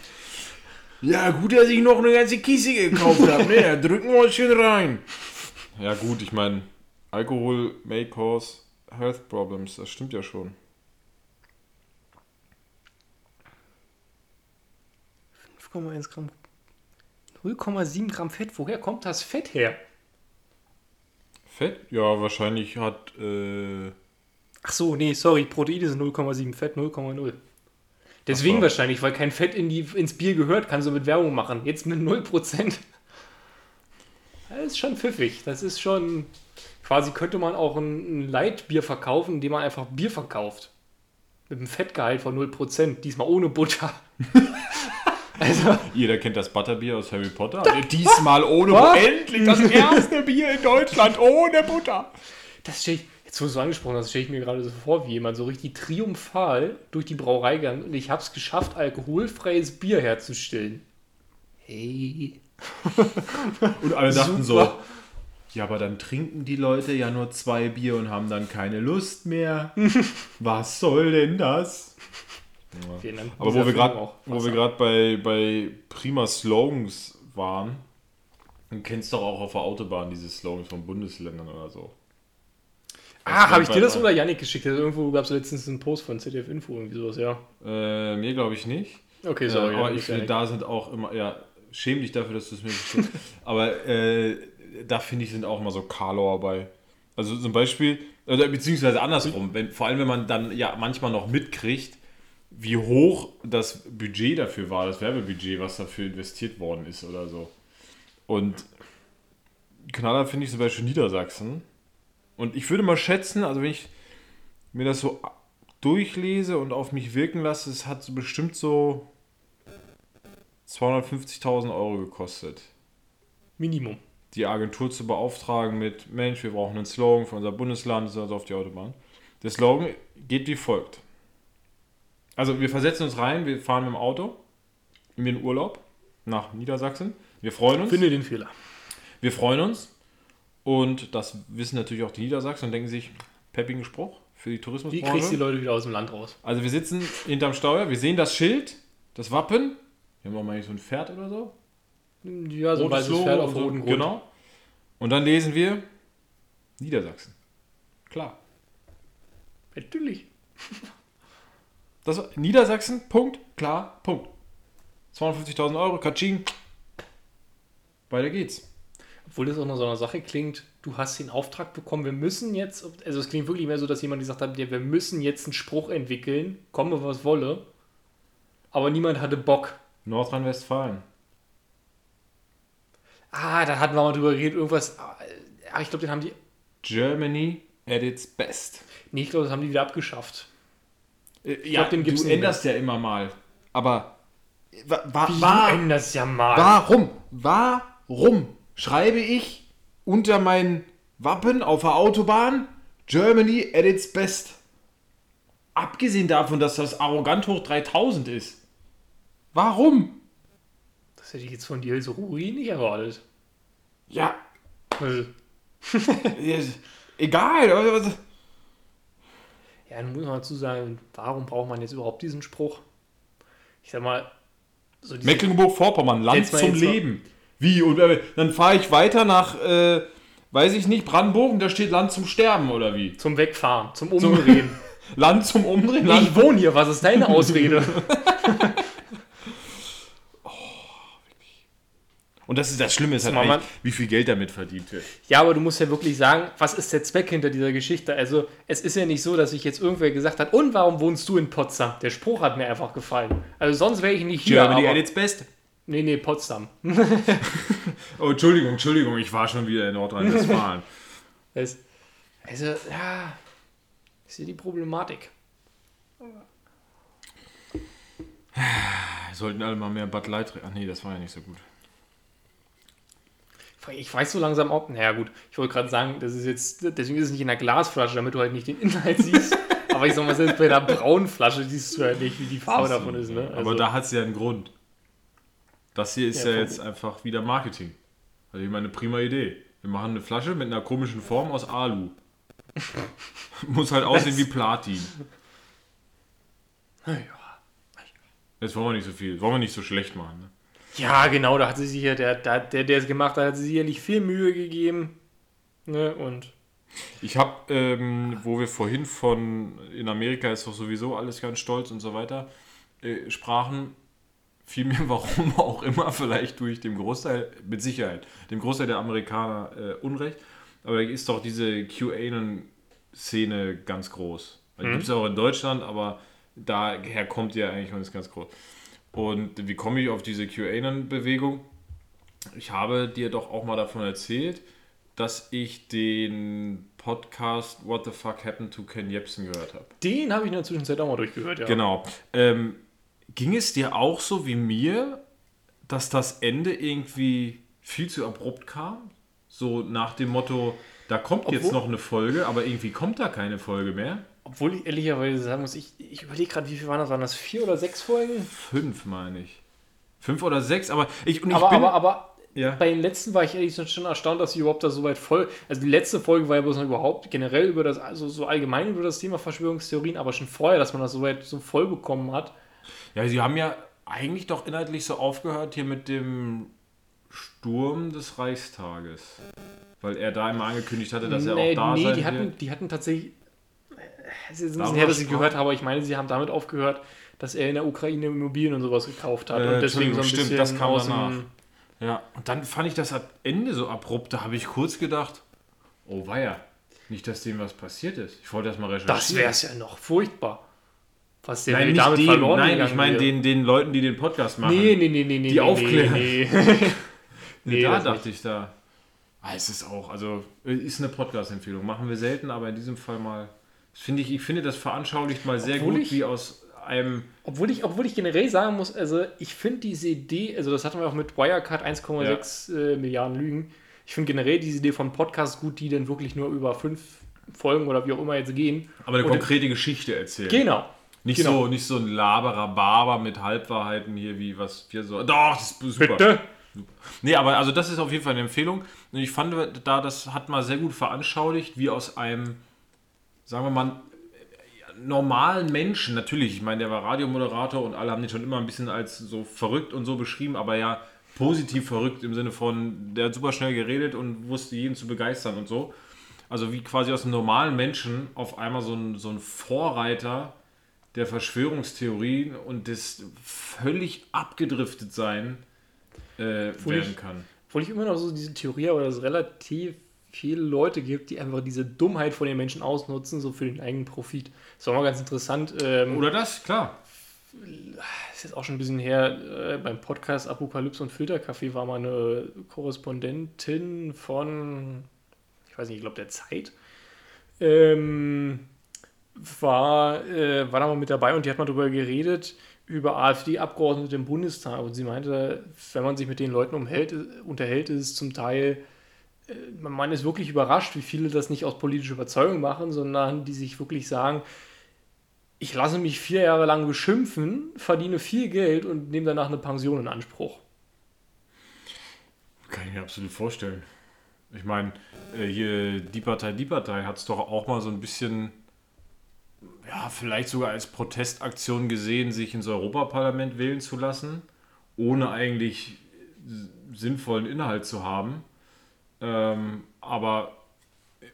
ja gut, dass ich noch eine ganze Kiste gekauft habe, ne, da drücken wir uns schön rein. Ja gut, ich meine, Alkohol may cause health problems, das stimmt ja schon. 5,1 Gramm. 0,7 Gramm Fett. Woher kommt das Fett her? Fett? Ja, wahrscheinlich hat, äh, Ach so, nee, sorry, Proteine sind 0,7, Fett 0,0. Deswegen so. wahrscheinlich, weil kein Fett in die, ins Bier gehört, kannst du mit Werbung machen. Jetzt mit 0%. Das ist schon pfiffig. Das ist schon. Quasi könnte man auch ein, ein Leitbier verkaufen, indem man einfach Bier verkauft. Mit einem Fettgehalt von 0%, diesmal ohne Butter. also, Jeder kennt das Butterbier aus Harry Potter. Diesmal ohne Was? Endlich das erste Bier in Deutschland ohne Butter. das ich, jetzt wo du so angesprochen hast, stelle ich mir gerade so vor, wie jemand so richtig triumphal durch die Brauerei gegangen und ich habe es geschafft, alkoholfreies Bier herzustellen. Hey. Und alle dachten so, ja, aber dann trinken die Leute ja nur zwei Bier und haben dann keine Lust mehr. Was soll denn das? Dank. Aber wo wir gerade wo wir gerade bei, bei prima Slogans waren, du kennst doch auch auf der Autobahn diese Slogans von Bundesländern oder so. Ah, habe ich dir das oder Janik geschickt? Also irgendwo gab es letztens einen Post von ZDF Info, irgendwie sowas, ja. Äh, mir glaube ich nicht. Okay, Äh, sorry. aber ja, ich finde, da sind auch immer, ja, schäm dich dafür, dass du es mir geschickt hast. Aber äh, da finde ich, sind auch immer so Karlauer bei. Also zum Beispiel, oder beziehungsweise andersrum, wenn, vor allem wenn man dann ja manchmal noch mitkriegt, wie hoch das Budget dafür war, das Werbebudget, was dafür investiert worden ist oder so. Und Knaller finde ich zum Beispiel Niedersachsen. Und ich würde mal schätzen, also wenn ich mir das so durchlese und auf mich wirken lasse, es hat so bestimmt so 250.000 Euro gekostet, Minimum. die Agentur zu beauftragen mit, Mensch, wir brauchen einen Slogan für unser Bundesland, also auf die Autobahn. Der Slogan geht wie folgt. Also wir versetzen uns rein, wir fahren mit dem Auto in den Urlaub nach Niedersachsen. Wir freuen uns. Finde den Fehler. Wir freuen uns. Und das wissen natürlich auch die Niedersachsen und denken sich, peppigen Spruch für die Wie Tourismusbranche. kriegst du die Leute wieder aus dem Land raus? Also wir sitzen hinterm Steuer, wir sehen das Schild, das Wappen. Wir haben auch mal so ein Pferd oder so. Ja, so ein weißes Pferd auf roten Grund. Genau. Und dann lesen wir Niedersachsen. Klar. Natürlich. Das war Niedersachsen, Punkt, klar, Punkt. 250.000 Euro, Katsching. Weiter geht's. Obwohl das auch noch so eine Sache klingt, du hast den Auftrag bekommen, wir müssen jetzt, also es klingt wirklich mehr so, dass jemand gesagt hat, ja, wir müssen jetzt einen Spruch entwickeln, komme was wolle. Aber niemand hatte Bock. Nordrhein-Westfalen. Ah, da hatten wir mal drüber geredet, irgendwas. Ah, ich glaube, den haben die. Germany at its best. Nee, ich glaube, das haben die wieder abgeschafft. Äh, glaub, den gibt's du änderst ja immer mal. Aber wa wa Wie du änderst ja mal. warum? Warum schreibe ich unter mein Wappen auf der Autobahn Germany at its best? Abgesehen davon, dass das arrogant hoch 3000 ist. Warum? Das hätte ich jetzt von dir so ruhig nicht erwartet. Ja, Also, egal. ja, dann muss man dazu sagen, warum braucht man jetzt überhaupt diesen Spruch? Ich sag mal, so Mecklenburg-Vorpommern, Land zum jetzt mal- Leben. Wie? Und äh, dann fahre ich weiter nach, äh, weiß ich nicht, Brandenburg und da steht Land zum Sterben oder wie? zum Wegfahren, zum Umdrehen. Land zum Umdrehen, Land ich wohne hier, was ist deine Ausrede? Und das ist das Schlimme ist halt eigentlich, wie viel Geld damit verdient wird. Ja, aber du musst ja wirklich sagen, was ist der Zweck hinter dieser Geschichte? Also, es ist ja nicht so, dass sich jetzt irgendwer gesagt hat, und warum wohnst du in Potsdam? Der Spruch hat mir einfach gefallen. Also, sonst wäre ich nicht hier. Germany aber, at its best. Nee, nee, Potsdam. Oh, Entschuldigung, Entschuldigung, ich war schon wieder in Nordrhein-Westfalen. Also, ja, ist ja die Problematik. Wir sollten alle mal mehr Bud Light trinken. Ach nee, das war ja nicht so gut. Ich weiß so langsam auch, naja, gut, ich wollte gerade sagen, das ist jetzt, deswegen ist es nicht in einer Glasflasche, damit du halt nicht den Inhalt siehst. aber ich sag mal, selbst bei einer braunen Flasche siehst du halt nicht, wie die Farbe davon ist, ne? Also, Aber da hat es ja einen Grund. Das hier ist Ja, ja, jetzt einfach wieder Marketing. Also ich meine, eine prima Idee. Wir machen eine Flasche mit einer komischen Form aus Alu. Muss halt aussehen wie Platin. ja. Jetzt wollen wir nicht so viel, wollen wir nicht so schlecht machen. Ne? Ja, genau, da hat sie sich ja, der, der, der der es gemacht hat, hat sie sicherlich viel Mühe gegeben. Ne, und Ich habe, ähm, wo wir vorhin von in Amerika ist doch sowieso alles ganz stolz und so weiter äh, sprachen, fiel mir warum auch immer, vielleicht tue ich dem Großteil, mit Sicherheit, dem Großteil der Amerikaner äh, Unrecht, aber da ist doch diese QAnon-Szene ganz groß. Die gibt es auch in Deutschland, aber daher kommt ja eigentlich und ist ganz groß. Und wie komme ich auf diese QAnon-Bewegung? Ich habe dir doch auch mal davon erzählt, dass ich den Podcast What the Fuck Happened to Ken Jebsen gehört habe. den habe ich in der Zwischenzeit auch mal durchgehört, ja. Genau. Ähm, ging es dir auch so wie mir, dass das Ende irgendwie viel zu abrupt kam? So nach dem Motto, da kommt jetzt Obwohl- noch eine Folge, aber irgendwie kommt da keine Folge mehr. Obwohl ich ehrlicherweise sagen muss, ich, ich überlege gerade, wie viel waren das? Waren das vier oder sechs Folgen? Fünf, meine ich. Fünf oder sechs, aber ich, und ich Aber, bin... aber, aber ja. bei den letzten war ich ehrlich gesagt schon erstaunt, dass sie überhaupt da so weit voll. Also die letzte Folge war ja bloß noch überhaupt generell über das, also so allgemein über das Thema Verschwörungstheorien, aber schon vorher, dass man das so weit so voll bekommen hat. Ja, sie haben ja eigentlich doch inhaltlich so aufgehört hier mit dem Sturm des Reichstages. Weil er da immer angekündigt hatte, dass er auch da nee, sein die hatten, wird. die hatten tatsächlich. Es ist ein bisschen her, dass ich gehört habe, aber ich meine, sie haben damit aufgehört, dass er in der Ukraine Immobilien und sowas gekauft hat. Äh, und deswegen so ein Entschuldigung, bisschen stimmt, das kam danach. Ja, und dann fand ich das am Ende so abrupt, da habe ich kurz gedacht, oh weia, nicht, dass dem was passiert ist. Ich wollte das mal recherchieren. Das wäre es ja noch furchtbar. Was der Nein, nicht damit dem, verloren nein, ich meine den, den Leuten, die den Podcast machen. Nee, nee, nee, nee, nee. Die nee, aufklären. Nee, Nee, nee, da dachte ich da. Ah, es ist auch, also ist eine Podcast-Empfehlung. Machen wir selten, aber in diesem Fall mal. Finde ich, ich finde, das veranschaulicht mal sehr Obwohl gut, ich- wie aus einem. Obwohl ich, obwohl ich generell sagen muss, also ich finde diese Idee, also das hatten wir auch mit Wirecard 1,6 äh, Milliarden Lügen. Ich finde generell diese Idee von Podcasts gut, die dann wirklich nur über fünf Folgen oder wie auch immer jetzt gehen. Aber eine konkrete Geschichte erzählen. Genau. Nicht, genau. so, nicht so ein laberer Barber mit Halbwahrheiten hier, wie was wir so. Doch, das ist super. Bitte. Nee, aber also das ist auf jeden Fall eine Empfehlung. Und ich fand da, das hat mal sehr gut veranschaulicht, wie aus einem, sagen wir mal, normalen Menschen, natürlich, ich meine, der war Radiomoderator und alle haben den schon immer ein bisschen als so verrückt und so beschrieben, aber ja positiv verrückt im Sinne von, der hat super schnell geredet und wusste jeden zu begeistern und so. Also wie quasi aus einem normalen Menschen auf einmal so ein, so ein Vorreiter der Verschwörungstheorien und des völlig abgedriftet sein äh, werden kann. Obwohl ich immer noch so diese Theorie habe, dass es relativ viele Leute gibt, die einfach diese Dummheit von den Menschen ausnutzen, so für den eigenen Profit. Das war mal ganz interessant. Ähm, Oder das, klar. ist jetzt auch schon ein bisschen her, äh, beim Podcast Apokalypse und Filterkaffee war mal eine Korrespondentin von, ich weiß nicht, ich glaube der Zeit, ähm, war, äh, war da mal mit dabei und die hat mal darüber geredet, über AfD-Abgeordnete im Bundestag und sie meinte, wenn man sich mit den Leuten umhält, unterhält, ist es zum Teil, äh, man ist wirklich überrascht, wie viele das nicht aus politischer Überzeugung machen, sondern die sich wirklich sagen, ich lasse mich vier Jahre lang beschimpfen, verdiene viel Geld und nehme danach eine Pension in Anspruch. Kann ich mir absolut vorstellen. Ich meine, äh, hier die Partei, die Partei hat es doch auch mal so ein bisschen, ja, vielleicht sogar als Protestaktion gesehen, sich ins Europaparlament wählen zu lassen, ohne eigentlich sinnvollen Inhalt zu haben. Ähm, aber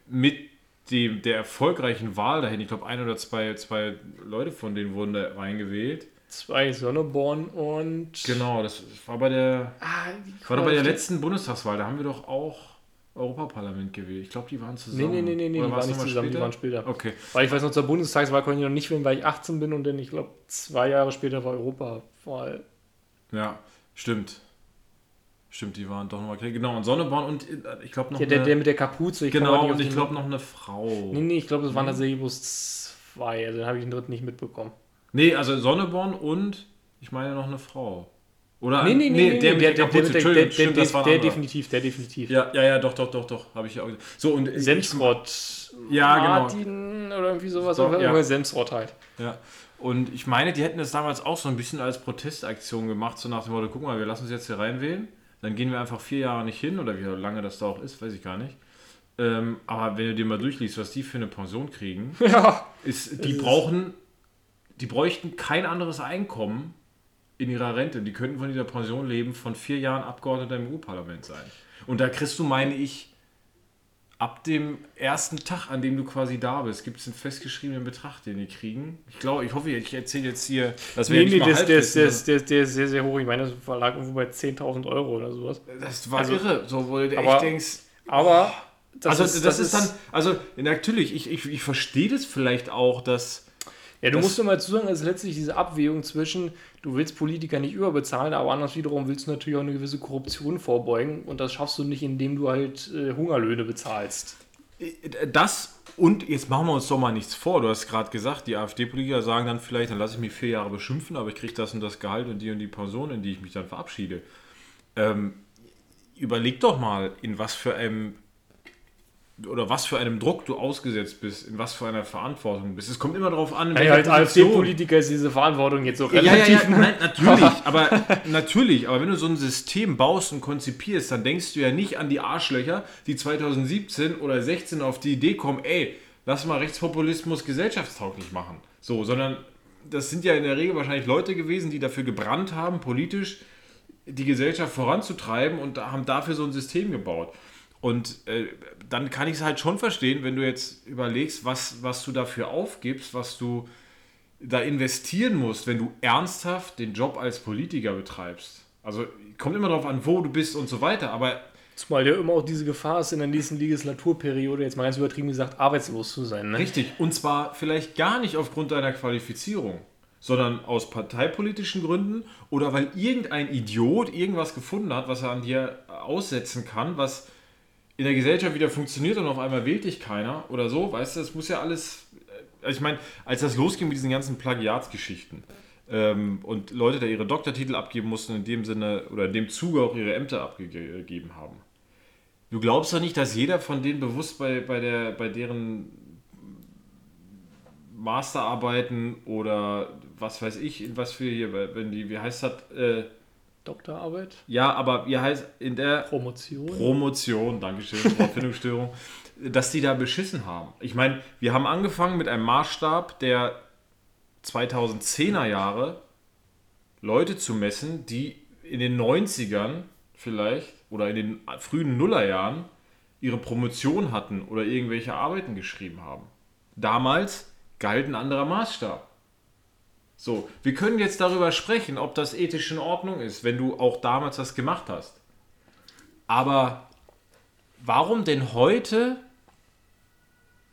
mit dem, der erfolgreichen Wahl dahin, ich glaube, ein oder zwei, zwei Leute von denen wurden da reingewählt. Zwei Sonneborn und. Genau, das war bei der Ah, war doch bei der letzten Bundestagswahl, da haben wir doch auch Europaparlament gewählt. Ich glaube, die waren Nee, zusammen. nee, nee, nee, nee die Oder war's waren nicht zusammen, die später? waren später. Okay. Weil ich weiß noch, zur Bundestagswahl konnte ich noch nicht wählen, weil ich 18 bin und dann, ich glaube, zwei Jahre später war Europawahl. Ja, stimmt. Stimmt, die waren doch nochmal. Genau, und Sonneborn und äh, ich glaube noch Ja, der, eine, der mit der Kapuze. Genau, und ich glaube noch eine Frau. Nee, nee, ich glaube, das waren tatsächlich bloß zwei. Also dann habe ich den dritten nicht mitbekommen. Nee, also Sonneborn und ich meine noch eine Frau. Oder Nee, nee, nee, nee, der der der, der, definitiv, der definitiv. Ja, ja, ja, doch, doch, doch, doch, habe ich ja auch gesehen. So, und Semsrott. Ja, genau. Martin oder irgendwie sowas. So, oder ja. Semsrott halt. Ja. Und ich meine, die hätten das damals auch so ein bisschen als Protestaktion gemacht, so nach dem Motto, guck mal, wir lassen uns jetzt hier reinwählen, dann gehen wir einfach vier Jahre nicht hin, oder wie lange das da auch ist, weiß ich gar nicht. Ähm, aber wenn du dir mal durchliest, was die für eine Pension kriegen, Ja. ist, die brauchen, die bräuchten kein anderes Einkommen in ihrer Rente. Die könnten von dieser Pension leben, von vier Jahren Abgeordneter im EU-Parlament sein. Und da kriegst du, meine ich, ab dem ersten Tag, an dem du quasi da bist, gibt es einen festgeschriebenen Betrag, den die kriegen. Ich glaube, ich hoffe, ich erzähle jetzt hier, das wäre Nee, nicht nee, der, ist- der, ist- der, ist- ist- ist sehr, sehr hoch. Ich meine, das lag irgendwo bei 10.000 Euro oder sowas. Das war Also- irre, so wo du aber- echt denkst, Aber das also das, ist, dann, also natürlich, ich, ich, ich verstehe das vielleicht auch, dass Ja, du das- musst immer zu sagen, es ist letztlich diese Abwägung zwischen, du willst Politiker nicht überbezahlen, aber anders wiederum willst du natürlich auch eine gewisse Korruption vorbeugen und das schaffst du nicht, indem du halt äh, Hungerlöhne bezahlst. Das und jetzt machen wir uns doch mal nichts vor. Du hast gerade gesagt, die AfD-Politiker sagen dann vielleicht, dann lasse ich mich vier Jahre beschimpfen, aber ich kriege das und das Gehalt und die und die Person, in die ich mich dann verabschiede. Ähm, überleg doch mal, in was für einem oder was für einem Druck du ausgesetzt bist, in was für einer Verantwortung du bist. Es kommt immer darauf an, in Ja, welcher als. AfD-Politiker ist diese Verantwortung jetzt so Ja, ja, relativ. ja, nein, natürlich, aber natürlich, aber wenn du so ein System baust und konzipierst, dann denkst du ja nicht an die Arschlöcher, die 2017 oder 16 auf die Idee kommen, ey, lass mal Rechtspopulismus gesellschaftstauglich machen. So, sondern das sind ja in der Regel wahrscheinlich Leute gewesen, die dafür gebrannt haben, politisch die Gesellschaft voranzutreiben und haben dafür so ein System gebaut. Und äh, dann kann ich es halt schon verstehen, wenn du jetzt überlegst, was, was du dafür aufgibst, was du da investieren musst, wenn du ernsthaft den Job als Politiker betreibst. Also kommt immer darauf an, wo du bist und so weiter, aber Zumal ja immer auch diese Gefahr ist, in der nächsten Legislaturperiode, jetzt mal ganz übertrieben gesagt, arbeitslos zu sein. Ne? richtig. Und zwar vielleicht gar nicht aufgrund deiner Qualifizierung, sondern aus parteipolitischen Gründen oder weil irgendein Idiot irgendwas gefunden hat, was er an dir aussetzen kann, was in der Gesellschaft wieder funktioniert und auf einmal wählt dich keiner oder so, weißt du, das muss ja alles. äh, Ich meine, als das losging mit diesen ganzen Plagiatsgeschichten ähm, und Leute da ihre Doktortitel abgeben mussten, in dem Sinne oder in dem Zuge auch ihre Ämter abgegeben haben. Du glaubst doch nicht, dass jeder von denen bewusst bei, bei, der, bei deren Masterarbeiten oder was weiß ich, in was für hier, wenn die, wie heißt das? Äh, Doktorarbeit, ja, aber wie heißt in der Promotion. Promotion, Dankeschön, Wortfindungsstörung, dass die da beschissen haben. Ich meine, wir haben angefangen mit einem Maßstab, der 2010er Jahre Leute zu messen, die in den 90ern vielleicht oder in den frühen Nullerjahren ihre Promotion hatten oder irgendwelche Arbeiten geschrieben haben. Damals galt ein anderer Maßstab. So, wir können jetzt darüber sprechen, ob das ethisch in Ordnung ist, wenn du auch damals das gemacht hast. Aber warum denn heute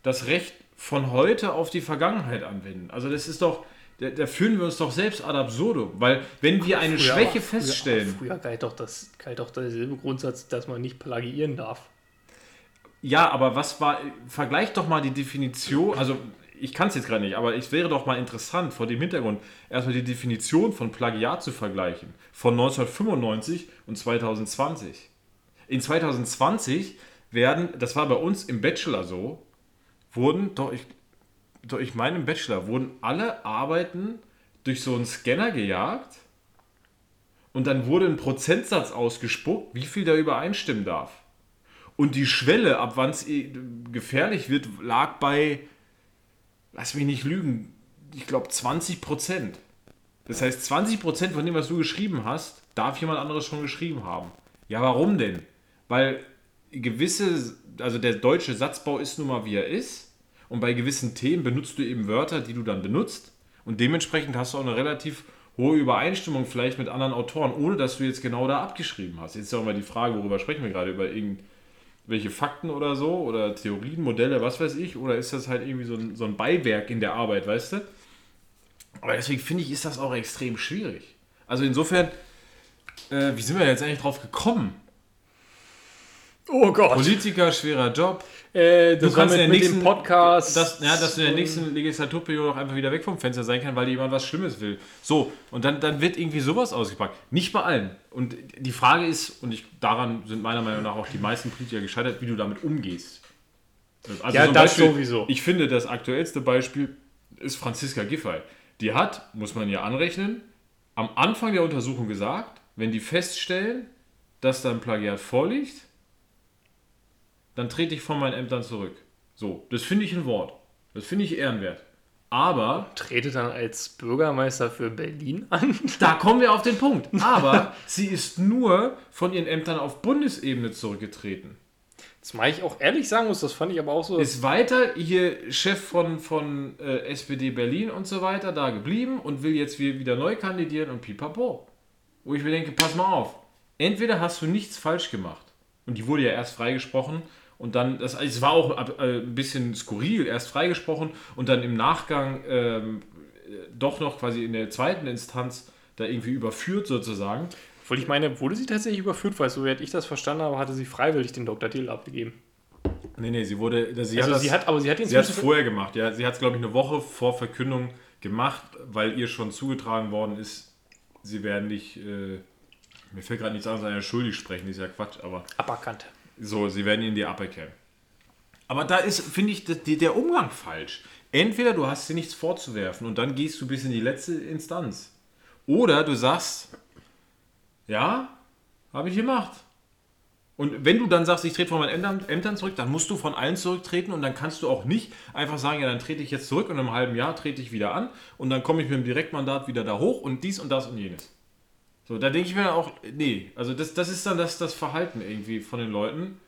das Recht von heute auf die Vergangenheit anwenden? Also das ist doch, da, da führen wir uns doch selbst ad absurdum, weil wenn wir eine Früher- Schwäche früher- feststellen, Früher galt doch, das, galt doch derselbe Grundsatz, dass man nicht plagiieren darf. ja, aber was war, vergleich doch mal die Definition, also ich kann es jetzt gerade nicht, aber es wäre doch mal interessant, vor dem Hintergrund erstmal die Definition von Plagiat zu vergleichen, von 1995 und 2020. In 2020 werden, das war bei uns im Bachelor so, wurden, doch ich, doch ich meine im Bachelor, wurden alle Arbeiten durch so einen Scanner gejagt und dann wurde ein Prozentsatz ausgespuckt, wie viel da übereinstimmen darf. Und die Schwelle, ab wann es gefährlich wird, lag bei, lass mich nicht lügen, ich glaube 20 Prozent. Das heißt, 20 Prozent von dem, was du geschrieben hast, darf jemand anderes schon geschrieben haben. Ja, warum denn? Weil gewisse, also der deutsche Satzbau ist nun mal wie er ist. Und bei gewissen Themen benutzt du eben Wörter, die du dann benutzt. Und dementsprechend hast du auch eine relativ hohe Übereinstimmung vielleicht mit anderen Autoren, ohne dass du jetzt genau da abgeschrieben hast. Jetzt ist ja auch mal die Frage, worüber sprechen wir gerade? Über irgendwelche Fakten oder so? Oder Theorien, Modelle, was weiß ich? Oder ist das halt irgendwie so ein, so ein Beiwerk in der Arbeit, weißt du? Aber deswegen finde ich, ist das auch extrem schwierig. Also insofern, äh, wie sind wir jetzt eigentlich drauf gekommen? Oh Gott. Politiker, schwerer Job. Äh, das Du war kannst mit, in der mit nächsten dem Podcast. Dass, ja, dass du in der nächsten Legislaturperiode auch einfach wieder weg vom Fenster sein kann, weil jemand was Schlimmes will. So, und dann, dann wird irgendwie sowas ausgepackt. Nicht bei allen. Und die Frage ist, und ich, daran sind meiner Meinung nach auch die meisten Politiker gescheitert, wie du damit umgehst. Also Ja, das sowieso. Ich finde, das aktuellste Beispiel ist Franziska Giffey. Die hat, muss man ja anrechnen, am Anfang der Untersuchung gesagt, wenn die feststellen, dass da ein Plagiat vorliegt, dann trete ich von meinen Ämtern zurück. So, das finde ich ein Wort. Das finde ich ehrenwert. Aber trete dann als Bürgermeister für Berlin an. da kommen wir auf den Punkt. Aber sie ist nur von ihren Ämtern auf Bundesebene zurückgetreten. Zumal ich auch ehrlich sagen muss, das fand ich aber auch so. Ist weiter hier Chef von, von äh, SPD Berlin und so weiter da geblieben und will jetzt wie- wieder neu kandidieren und pipapo. Wo ich mir denke, pass mal auf. Entweder hast du nichts falsch gemacht und die wurde ja erst freigesprochen und dann, das, es war auch äh, ein bisschen skurril, erst freigesprochen und dann im Nachgang ähm, äh, doch noch quasi in der zweiten Instanz da irgendwie überführt sozusagen. Obwohl ich meine, wurde sie tatsächlich überführt, weil so wie ich das verstanden habe, hatte sie freiwillig den Doktortitel abgegeben. Nee, nee, sie wurde, sie Also hat das, sie hat, aber sie hat ihn Sie hat es vorher gemacht, ja. Sie hat es, glaube ich, eine Woche vor Verkündung gemacht, weil ihr schon zugetragen worden ist, sie werden nicht, äh, mir fällt gerade nichts anderes ein, schuldig sprechen, ist ja Quatsch, aber aberkannt. So, sie werden ihnen die aberkennen. Aber da ist, finde ich, der, Umgang falsch. Entweder du hast dir nichts vorzuwerfen und dann gehst du bis in die letzte Instanz. Oder du sagst, ja, habe ich gemacht. Und wenn du dann sagst, ich trete von meinen Ämtern, Ämtern zurück, dann musst du von allen zurücktreten und dann kannst du auch nicht einfach sagen, ja, dann trete ich jetzt zurück und einem halben Jahr trete ich wieder an und dann komme ich mit dem Direktmandat wieder da hoch und dies und das und jenes. So, da denke ich mir auch, nee, also das, das ist dann das, das Verhalten irgendwie von den Leuten.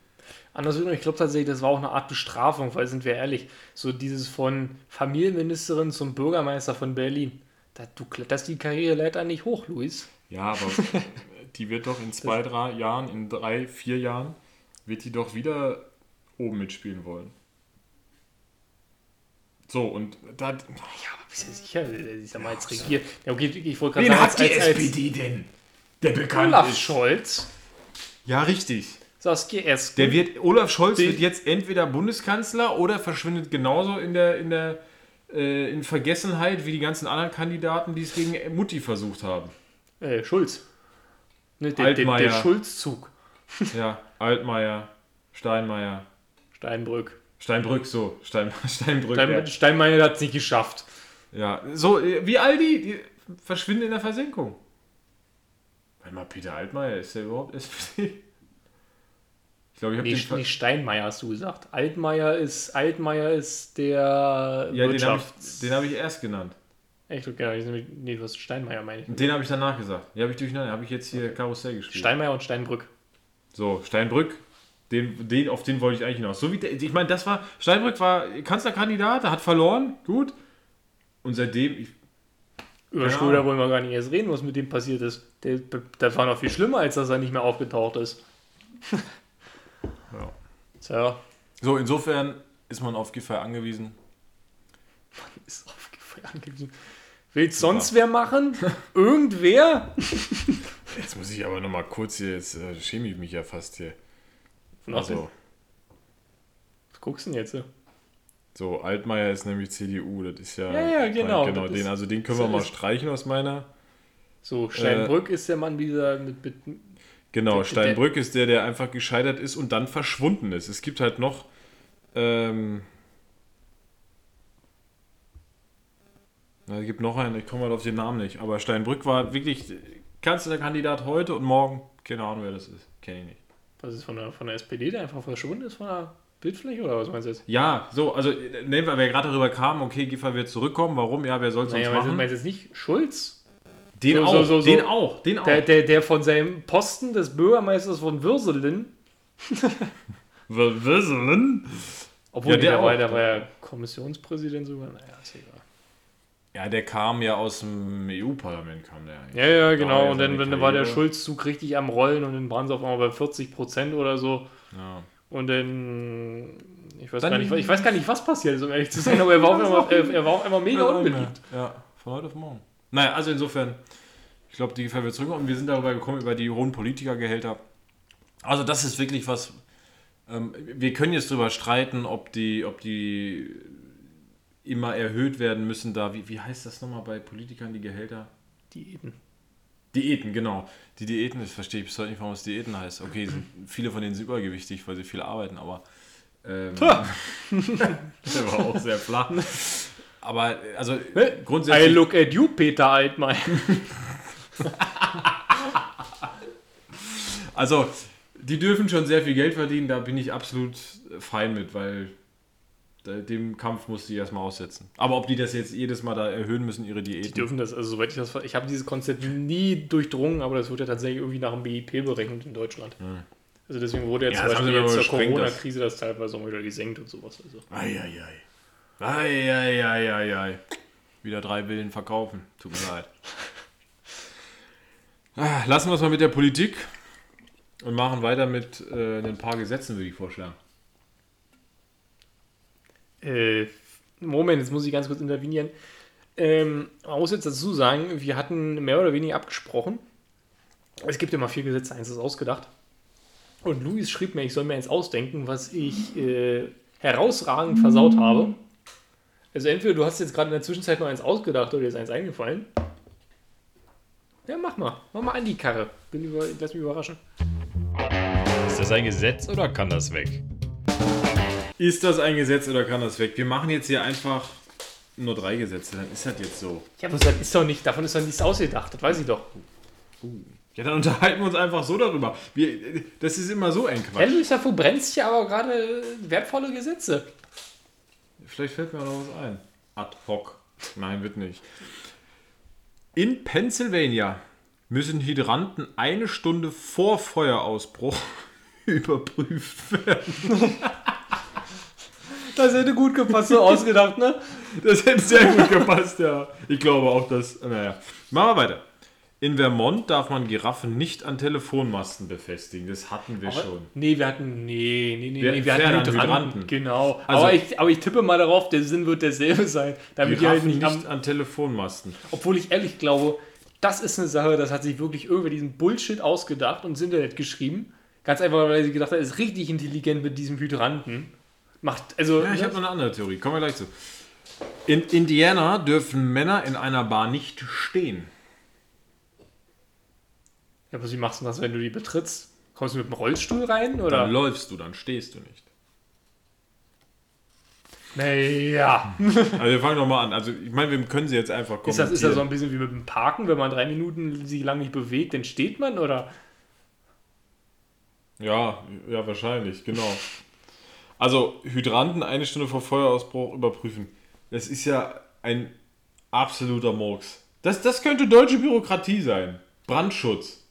Andersrum, ich glaube tatsächlich, das war auch eine Art Bestrafung, weil sind wir ehrlich, so dieses von Familienministerin zum Bürgermeister von Berlin. Da, du kletterst die Karriereleiter nicht hoch, Luis. Ja, aber die wird doch in zwei, drei Jahren, in drei, vier Jahren, wird die doch wieder oben mitspielen wollen. So, und da. Ja, aber bist du sicher? Ich sag mal, jetzt regiert. Ja, okay, ich wollte gerade sagen, als, als, als denn? Der bekannt Olaf Scholz, Ja, richtig. Saskia Esken. Der wird, Olaf Scholz Die- wird jetzt entweder Bundeskanzler oder verschwindet genauso in der, in der äh, in Vergessenheit wie die ganzen anderen Kandidaten, die es gegen Mutti versucht haben. äh, Schulz. Ne, der, der, der. Schulzzug. Ja, Altmaier, Steinmeier, Steinbrück. Steinbrück, so, Stein, Steinbrück. Stein, ja. Steinmeier hat es nicht geschafft. Ja, so äh, wie all die, die verschwinden in der Versenkung. Warte mal, Peter Altmaier, ist der überhaupt SPD? Ich glaube, ich habe Nee, den. Nee, Steinmeier hast du gesagt. Altmaier ist, Altmaier ist der ja, den habe Wirtschafts... ich, den hab ich erst genannt. Echt, okay, ich nämlich- nee, du hast Steinmeier, meine ich. Den habe ich danach gesagt. Die habe ich durcheinander. Habe ich jetzt hier Karussell gespielt. Steinmeier und Steinbrück. So, Steinbrück, den, den, auf den wollte ich eigentlich hinaus. So wie der, ich meine, das war, Steinbrück war Kanzlerkandidat, er hat verloren, gut. Und seitdem, ich, Über Ja. Schröder wollen wir gar nicht erst reden, was mit dem passiert ist. Der, der war noch viel schlimmer, als dass er nicht mehr aufgetaucht ist. ja. Tja, So, insofern ist man auf Giffey angewiesen. ist aufgefallen angewiesen. Will's sonst wer machen? Irgendwer? Jetzt muss ich aber nochmal kurz hier, jetzt äh, schäme ich mich ja fast hier. Also, Also, was guckst du denn jetzt? so, Altmaier ist nämlich CDU, das ist ja. Ja, ja, genau, genau den, ist- also den können wir mal streichen aus meiner. So, Steinbrück ist der Mann dieser mit, mit Genau, Der- Steinbrück ist der, der einfach gescheitert ist und dann verschwunden ist. Es gibt halt noch. Ähm, na, es gibt noch einen, ich komme mal auf den Namen nicht, aber Steinbrück war wirklich Kanzlerkandidat heute und morgen. Keine Ahnung, wer das ist. Kenne ich nicht. Was ist von der, von der SPD, der einfach verschwunden ist von der Bildfläche oder was meinst du jetzt? Ja, so, also äh, nehmen wir, wer gerade darüber kam, okay, Giffer wird zurückkommen, warum? Ja, wer soll es Naja, meinst du, machen? meinst du jetzt nicht Schulz? Den so, auch, so, so, den auch, den auch. Der, der, der von seinem Posten des Bürgermeisters von Würselen, Wisselen? obwohl Ja, der der, war, der war ja Kommissionspräsident sogar, naja, ist egal. Ja, der kam ja aus dem EU-Parlament, kam der eigentlich. Ja, ja, genau. Und ja dann, dann war der. Schulzzug richtig am Rollen und dann waren sie auf einmal bei 40 Prozent oder so. Ja. Und dann, ich weiß, Dann- gar nicht, ich weiß gar nicht, was passiert ist, um ehrlich zu sein, aber er war auf einmal, er, war auf einmal mega unbeliebt. Ja, von heute auf morgen. Naja, also insofern, ich glaube, die Gefähr wird zurückkommen. Und wir sind darüber gekommen, über die hohen Politikergehälter. Also das ist wirklich was, ähm, wir können jetzt darüber streiten, ob die, ob die immer erhöht werden müssen da. Wie, wie heißt das nochmal bei Politikern, die Gehälter? Diäten. Diäten, genau. Die Diäten, das verstehe ich bis heute nicht, warum es Diäten heißt. Okay, sind, viele von denen sind übergewichtig, weil sie viel arbeiten, aber ähm, der war auch sehr flach. Aber also I grundsätzlich. look at you, Peter Altmaier. Also, die dürfen schon sehr viel Geld verdienen, da bin ich absolut fein mit, weil dem Kampf muss sie erstmal aussetzen. Aber ob die das jetzt jedes Mal da erhöhen müssen, ihre Die Diäten. dürfen das, also soweit ich das ich habe dieses Konzept nie durchdrungen, aber das wird ja tatsächlich irgendwie nach dem BIP berechnet in Deutschland. Also deswegen wurde jetzt Ja, zum Beispiel jetzt zur gesprengt, das- Corona-Krise das teilweise auch wieder gesenkt und sowas. Also. Eieiei. Eieiei. Wieder drei Willen verkaufen. Tut mir leid. Ah, Lassen wir es mal mit der Politik und machen weiter mit äh, ein paar Gesetzen, würde ich vorschlagen. Äh, Moment, jetzt muss ich ganz kurz intervenieren. Ähm, man muss jetzt dazu sagen, wir hatten mehr oder weniger abgesprochen. Es gibt mal vier Gesetze, eins ist ausgedacht. Und Luis schrieb mir, ich soll mir eins ausdenken, was ich äh, herausragend versaut habe. Also entweder du hast jetzt gerade in der Zwischenzeit noch eins ausgedacht oder dir ist eins eingefallen. Ja, mach mal. Mach mal an die Karre. Bin über, lass mich überraschen. Ist das ein Gesetz oder kann das weg? Ist das ein Gesetz oder kann das weg? Wir machen jetzt hier einfach nur drei Gesetze, dann ist das jetzt so. Ja, aber das ist doch nicht, davon ist doch nichts ausgedacht, das weiß ich doch. Ja, dann unterhalten wir uns einfach so darüber. Wir, das ist immer so ein Quatsch. Luis, da verbrennst ja aber gerade wertvolle Gesetze. Vielleicht fällt mir auch noch was ein. Ad hoc. Nein, wird nicht. In Pennsylvania müssen Hydranten eine Stunde vor Feuerausbruch überprüft werden. Das hätte gut gepasst, so ausgedacht, ne? Das hätte sehr gut gepasst, ja. Ich glaube auch, dass. Naja. Machen wir weiter. In Vermont darf man Giraffen nicht an Telefonmasten befestigen. Das hatten wir schon. Nee, wir hatten. Nee, nee, nee, Wir- nee wir hatten Hydranten. Genau. Also- aber, ich, aber ich tippe mal darauf, der Sinn wird derselbe sein. Damit die halt Giraffen nicht nicht an Telefonmasten. Obwohl ich ehrlich glaube, das ist eine Sache, das hat sich wirklich irgendwer diesen Bullshit ausgedacht und ins Internet geschrieben. Ganz einfach, weil sie gedacht hat, ist richtig intelligent mit diesem Hydranten. Macht, also. Ja, ich habe noch eine andere Theorie. Kommen wir gleich zu. In Indiana dürfen Männer in einer Bar nicht stehen. ja, aber wie machst du das, wenn du die betrittst? Kommst du mit dem Rollstuhl rein? Oder? Dann läufst du, dann stehst du nicht. Naja. Also wir fangen nochmal an. Also ich meine, wir können sie jetzt einfach Ist das, ist das so kommentieren. ein bisschen wie mit dem Parken, wenn man drei Minuten sich lang nicht bewegt, dann steht man? Oder? Ja, ja, wahrscheinlich, genau. Also Hydranten eine Stunde vor Feuerausbruch überprüfen. Das ist ja ein absoluter Murks. Das, das könnte deutsche Bürokratie sein. Brandschutz.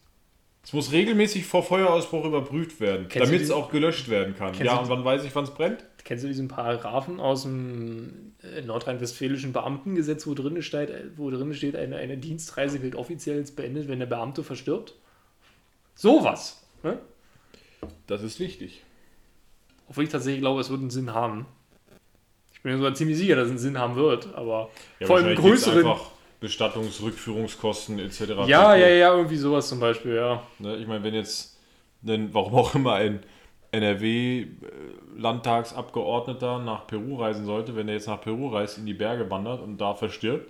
Es muss regelmäßig vor Feuerausbruch überprüft werden, damit es auch gelöscht werden kann. Ja, und wann weiß ich, wann es brennt? Kennst du diesen Paragraphen aus dem äh, nordrhein-westfälischen Beamtengesetz, wo drin steht, äh, wo drin steht eine, eine Dienstreise gilt offiziell als beendet, wenn der Beamte verstirbt? Sowas. Ne? Das ist wichtig. Obwohl ich tatsächlich glaube, es wird einen Sinn haben. Ich bin mir sogar ziemlich sicher, dass es einen Sinn haben wird, aber Ja, vor allem größeren. Einfach Bestattungsrückführungskosten etc. Ja, ja, ja, irgendwie sowas zum Beispiel, ja. Ne, ich meine, wenn jetzt, ein, warum auch immer ein NRW-Landtagsabgeordneter nach Peru reisen sollte, wenn er jetzt nach Peru reist, in die Berge wandert und da verstirbt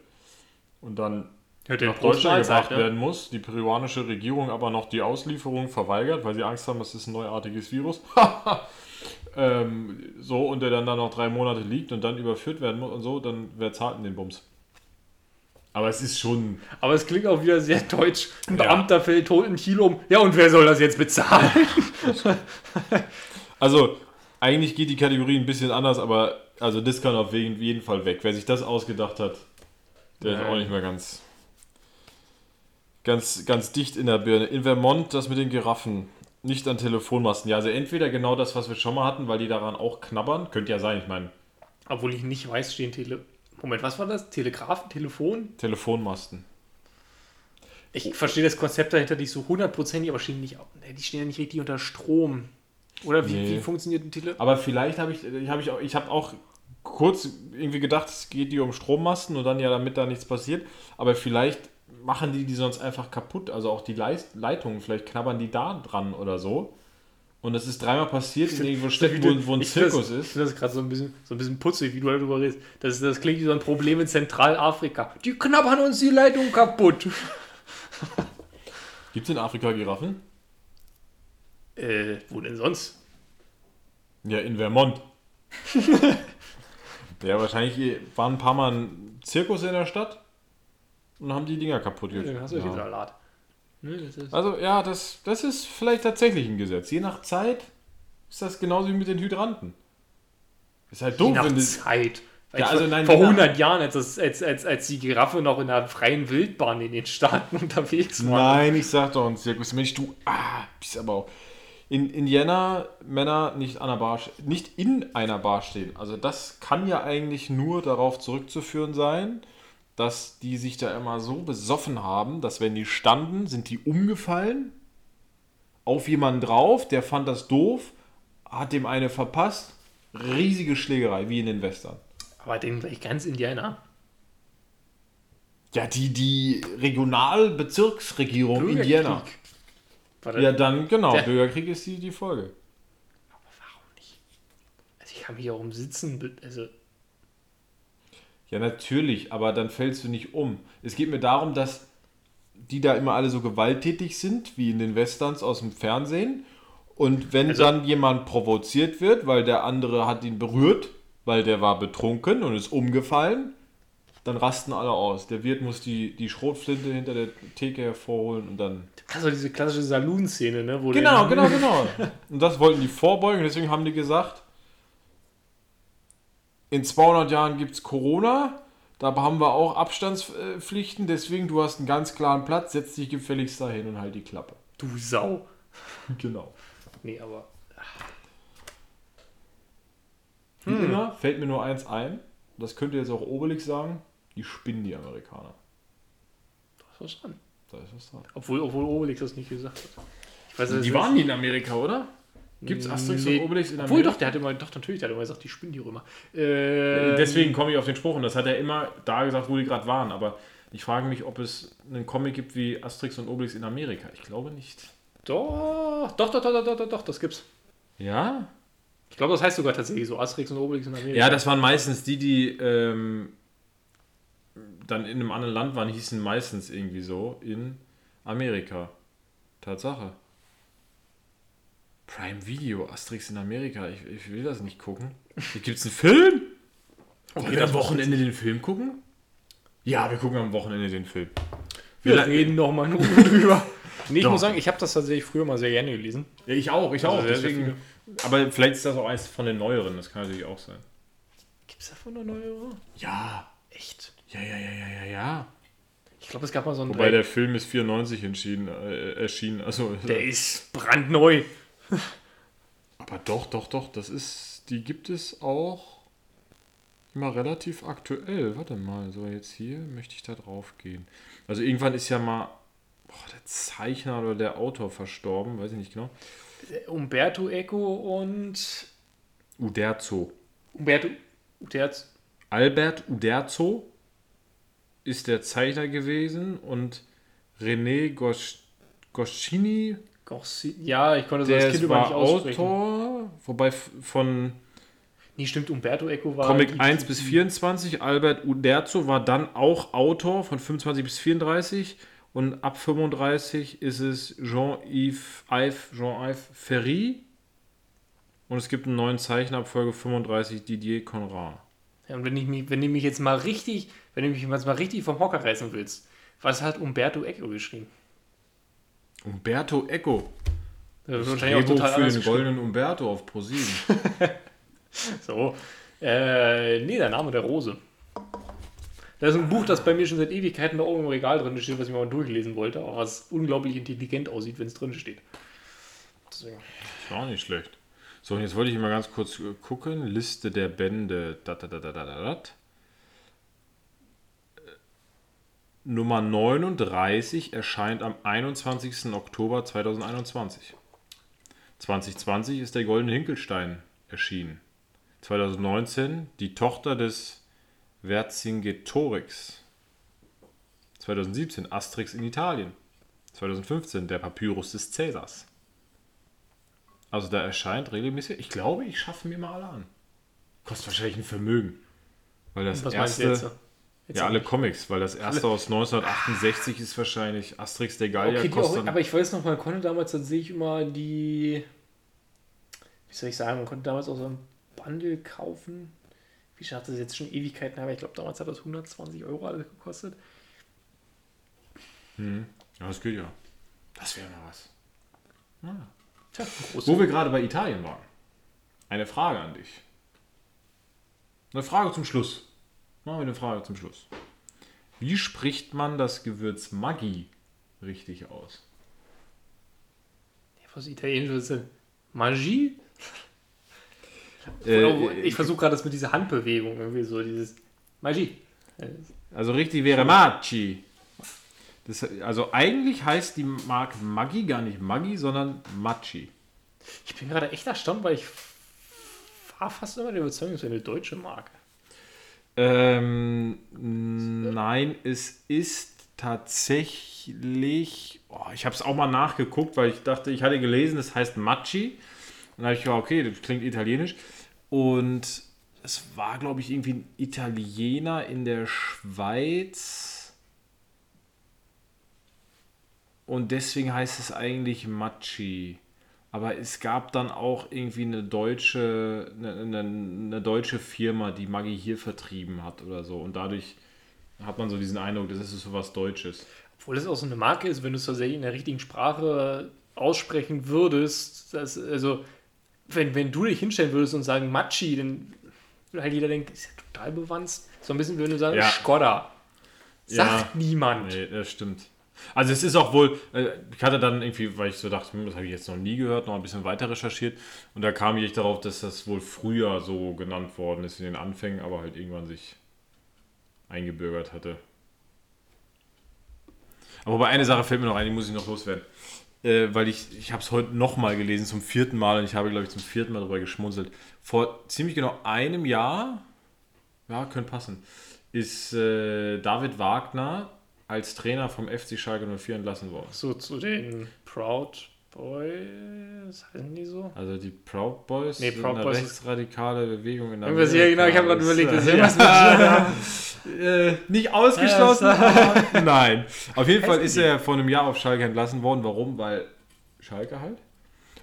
und dann Hört nach Deutschland gebracht werden muss, die peruanische Regierung aber noch die Auslieferung verweigert, weil sie Angst haben, es ist ein neuartiges Virus. ähm, so, und der dann da noch drei Monate liegt und dann überführt werden muss und so, dann wer zahlt denn den Bums? Aber es ist schon. Aber es klingt auch wieder sehr deutsch. Ein Ja. Beamter fällt tot in Kilo um. Ja, und wer soll das jetzt bezahlen? Also, eigentlich geht die Kategorie ein bisschen anders, aber also das kann auf jeden Fall weg. Wer sich das ausgedacht hat, der ist Nein. auch nicht mehr ganz, ganz, ganz dicht in der Birne. In Vermont, das mit den Giraffen, nicht an Telefonmasten. Ja, also entweder genau das, was wir schon mal hatten, weil die daran auch knabbern. Könnte ja sein, ich meine, Obwohl ich nicht weiß, stehen Tele. Moment, was war das? Telegrafen? Telefon? Telefonmasten. Ich verstehe das Konzept dahinter nicht so hundertprozentig, aber stehen nicht, die stehen ja nicht richtig unter Strom. Oder wie, Nee. wie funktioniert ein Tele... Aber vielleicht habe ich, habe ich auch, ich habe auch kurz irgendwie gedacht, es geht hier um Strommasten und dann ja, damit da nichts passiert. Aber vielleicht machen die die sonst einfach kaputt. Also auch die Leist Leitungen, vielleicht knabbern die da dran oder so. Und das ist dreimal passiert in irgendwo Städten, wo, wo ein Ich Zirkus das, Ich ist. finde das gerade so ein bisschen, so ein bisschen putzig, wie du darüber redest. Das, das klingt wie so ein Problem in Zentralafrika. Die knabbern uns die Leitung kaputt. Gibt es in Afrika Giraffen? Äh, wo denn sonst? Ja, in Vermont. ja, wahrscheinlich war ein paar Mal ein Zirkus in der Stadt und haben die Dinger kaputt Ja, gekriegt. dann hast du ja. Ja. viel Salat. Ne, Also ja, das, das ist vielleicht tatsächlich ein Gesetz. Je nach Zeit ist das genauso wie mit den Hydranten. Ist halt Je doof, nach wenn Zeit. Ja, vor- also nein, vor je nach- 100 Jahren, als, als, als, als die Giraffe noch in der freien Wildbahn in den Staaten unterwegs war. Nein, ich sag doch ein Zirkus. Mensch, du, ah, bist aber auch. In Indiana Männer nicht, an einer Bar, nicht in einer Bar stehen. Also das kann ja eigentlich nur darauf zurückzuführen sein, dass die sich da immer so besoffen haben, dass wenn die standen, sind die umgefallen auf jemanden drauf, der fand das doof, hat dem eine verpasst. Riesige Schlägerei, wie in den Western. Aber den gleich ganz Indiana. Ja, die, die Regionalbezirksregierung Indiana. Ja, dann, genau, Der- Bürgerkrieg ist die, die Folge. Warum nicht? Also ich kann mich auch um Sitzen. Also, Ja, natürlich, aber dann fällst du nicht um. Es geht mir darum, dass die da immer alle so gewalttätig sind, wie in den Westerns aus dem Fernsehen. Und wenn Also- dann jemand provoziert wird, weil der andere hat ihn berührt, weil der war betrunken und ist umgefallen, dann rasten alle aus. Der Wirt muss die, die Schrotflinte hinter der Theke hervorholen und dann. Also diese klassische Saloon-Szene, ne? Wo Genau, genau, genau. Und das wollten die vorbeugen, deswegen haben die gesagt, in 200 Jahren gibt es Corona, da haben wir auch Abstandspflichten, deswegen du hast einen ganz klaren Platz, setz dich gefälligst dahin und halt die Klappe. Du Sau. Genau. Nee, aber. Wie immer fällt mir nur eins ein, das könnte jetzt auch Obelix sagen, die spinnen die Amerikaner. Da ist was dran. Da ist was dran. Obwohl, obwohl Obelix das nicht gesagt hat. Weiß, Die waren nie in Amerika, oder? Gibt es Asterix nee. und Obelix in Amerika? Obwohl, doch, der hat immer, doch, natürlich, der hat immer gesagt, die spinnen die Römer. Ähm, Deswegen komme ich auf den Spruch und das hat er immer da gesagt, wo die gerade waren. Aber ich frage mich, ob es einen Comic gibt wie Asterix und Obelix in Amerika. Ich glaube nicht. Doch, doch, doch, doch, doch, doch, doch das gibt's. Ja? Ich glaube, das heißt sogar tatsächlich so, Asterix und Obelix in Amerika. Ja, das waren meistens die, die ähm, dann in einem anderen Land waren, hießen meistens irgendwie so in Amerika. Tatsache. Prime Video, Asterix in Amerika. Ich, ich will das nicht gucken. Gibt es einen Film? Wollen wir am Wochenende den Film gucken? Ja, wir gucken am Wochenende den Film. wir la- reden noch mal nur drüber. Nee, ich Doch. muss sagen, ich habe das tatsächlich früher mal sehr gerne gelesen. Ja, ich auch, ich Also auch. sehr deswegen, aber vielleicht ist das auch eins von den neueren, das kann natürlich auch sein. Gibt's davon eine neue? Ja, Echt? ja, ja, ja, ja, ja, ja. Ich glaube, es gab mal so einen Wobei Drei- der Film ist 94 entschieden, äh, erschienen. Also, der ist brandneu. aber doch, doch, doch, das ist, die gibt es auch immer relativ aktuell. Warte mal, so jetzt hier möchte ich da drauf gehen. Also irgendwann ist ja mal boah, der Zeichner oder der Autor verstorben, weiß ich nicht genau. Umberto Eco und Uderzo. Umberto Uderzo. Albert Uderzo ist der Zeichner gewesen und René Gos Goscinny, Gossi- Ja, ich konnte so der als Kind war nicht aussprechen. Autor, wobei von Nee, stimmt, Umberto Eco war. Comic die- 1 bis 24, Albert Uderzo war dann auch Autor von 25 bis 34 und ab 35 ist es Jean-Yves Yves, Jean-Yves Ferry und es gibt einen neuen Zeichner ab Folge 35, Didier Conrad. Ja, und wenn, ich mich, wenn du mich jetzt mal richtig, wenn du mich jetzt mal richtig vom Hocker reißen willst, was hat Umberto Eco geschrieben? Umberto Eco. Das ist Drehbuch für den goldenen Umberto auf ProSieben. So. Äh, nee, der Name der Rose. Das ist ein Buch, das bei mir schon seit Ewigkeiten da oben im Regal drin steht, was ich mal durchlesen wollte, aber was unglaublich intelligent aussieht, wenn es drin steht. Deswegen. Ist auch nicht schlecht. So, und jetzt wollte ich mal ganz kurz gucken. Liste der Bände. Dat, dat, dat, dat, dat, dat. Äh, Nummer 39 erscheint am 21. Oktober 2021. 2020 ist der Goldene Hinkelstein erschienen. 2019 die Tochter des Vercingetorix. 2017 Asterix in Italien. 2015 der Papyrus des Cäsars. Also da erscheint regelmäßig. Ich glaube, ich schaffe mir mal alle an. Kostet wahrscheinlich ein Vermögen. Weil das Was meinst erste. Jetzt? ja, alle. Comics, weil das erste aus 1968 ist wahrscheinlich Asterix der Gallier. Okay, auch, aber ich weiß noch, man konnte damals tatsächlich immer die, wie soll ich sagen, man konnte damals auch so ein Bundle kaufen. Wie schafft das jetzt schon Ewigkeiten her? aber Ich glaube, damals hat das 120 Euro alles gekostet. ja, das geht ja. Das wäre mal was. Tja, ein großes. Wo wir gerade bei Italien waren. Eine Frage an dich. Eine Frage zum Schluss. Machen wir eine Frage zum Schluss. Wie spricht man das Gewürz Maggi richtig aus? Was Italienisch ist denn? Magie? Äh, ich versuche gerade das mit dieser Handbewegung irgendwie so, dieses Magie. Also richtig wäre Maggi. Das, also eigentlich heißt die Marke Maggi gar nicht Maggi, sondern Maggi. Ich bin gerade echt erstaunt, weil ich war fast immer der Überzeugung, es wäre eine deutsche Marke. Ähm, nein, es ist tatsächlich. Oh, ich habe es auch mal nachgeguckt, weil ich dachte, ich hatte gelesen, es heißt Maggi. Und da habe ich gedacht, okay, das klingt italienisch. Und es war, glaube ich, irgendwie ein Italiener in der Schweiz. Und deswegen heißt es eigentlich Maggi. Aber es gab dann auch irgendwie eine deutsche, eine, eine, eine deutsche Firma, die Maggi hier vertrieben hat oder so. Und dadurch hat man so diesen Eindruck, das ist so was Deutsches. Obwohl es auch so eine Marke ist, wenn du es tatsächlich in der richtigen Sprache aussprechen würdest, dass, also, wenn, wenn du dich hinstellen würdest und sagen Machi, dann würde halt jeder denken, ist ja total bewandt. So ein bisschen, wenn du sagst, Ja. Skoda. Sagt Ja. niemand. Nee, das stimmt. Also es ist auch wohl, äh, ich hatte dann irgendwie, weil ich so dachte, hm, das habe ich jetzt noch nie gehört, noch ein bisschen weiter recherchiert und da kam ich darauf, dass das wohl früher so genannt worden ist in den Anfängen, aber halt irgendwann sich eingebürgert hatte. Aber bei einer Sache fällt mir noch ein, die muss ich noch loswerden. Äh, weil ich, ich habe es heute nochmal gelesen, zum vierten Mal und ich habe, glaube ich, zum vierten Mal darüber geschmunzelt. Vor ziemlich genau einem Jahr, ja, könnte passen, ist äh, David Wagner als Trainer vom FC Schalke 04 entlassen worden. So zu den Proud Boys, heißen die so? Also die Proud Boys Nee, Proud eine Boys rechtsradikale Bewegung in Irgendwas, ja, genau, ich habe gerade überlegt, das ist irgendwas äh, nicht ausgeschlossen, aber nein. Auf jeden Fall ist er vor einem Jahr auf Schalke entlassen worden. Warum? Weil Schalke halt.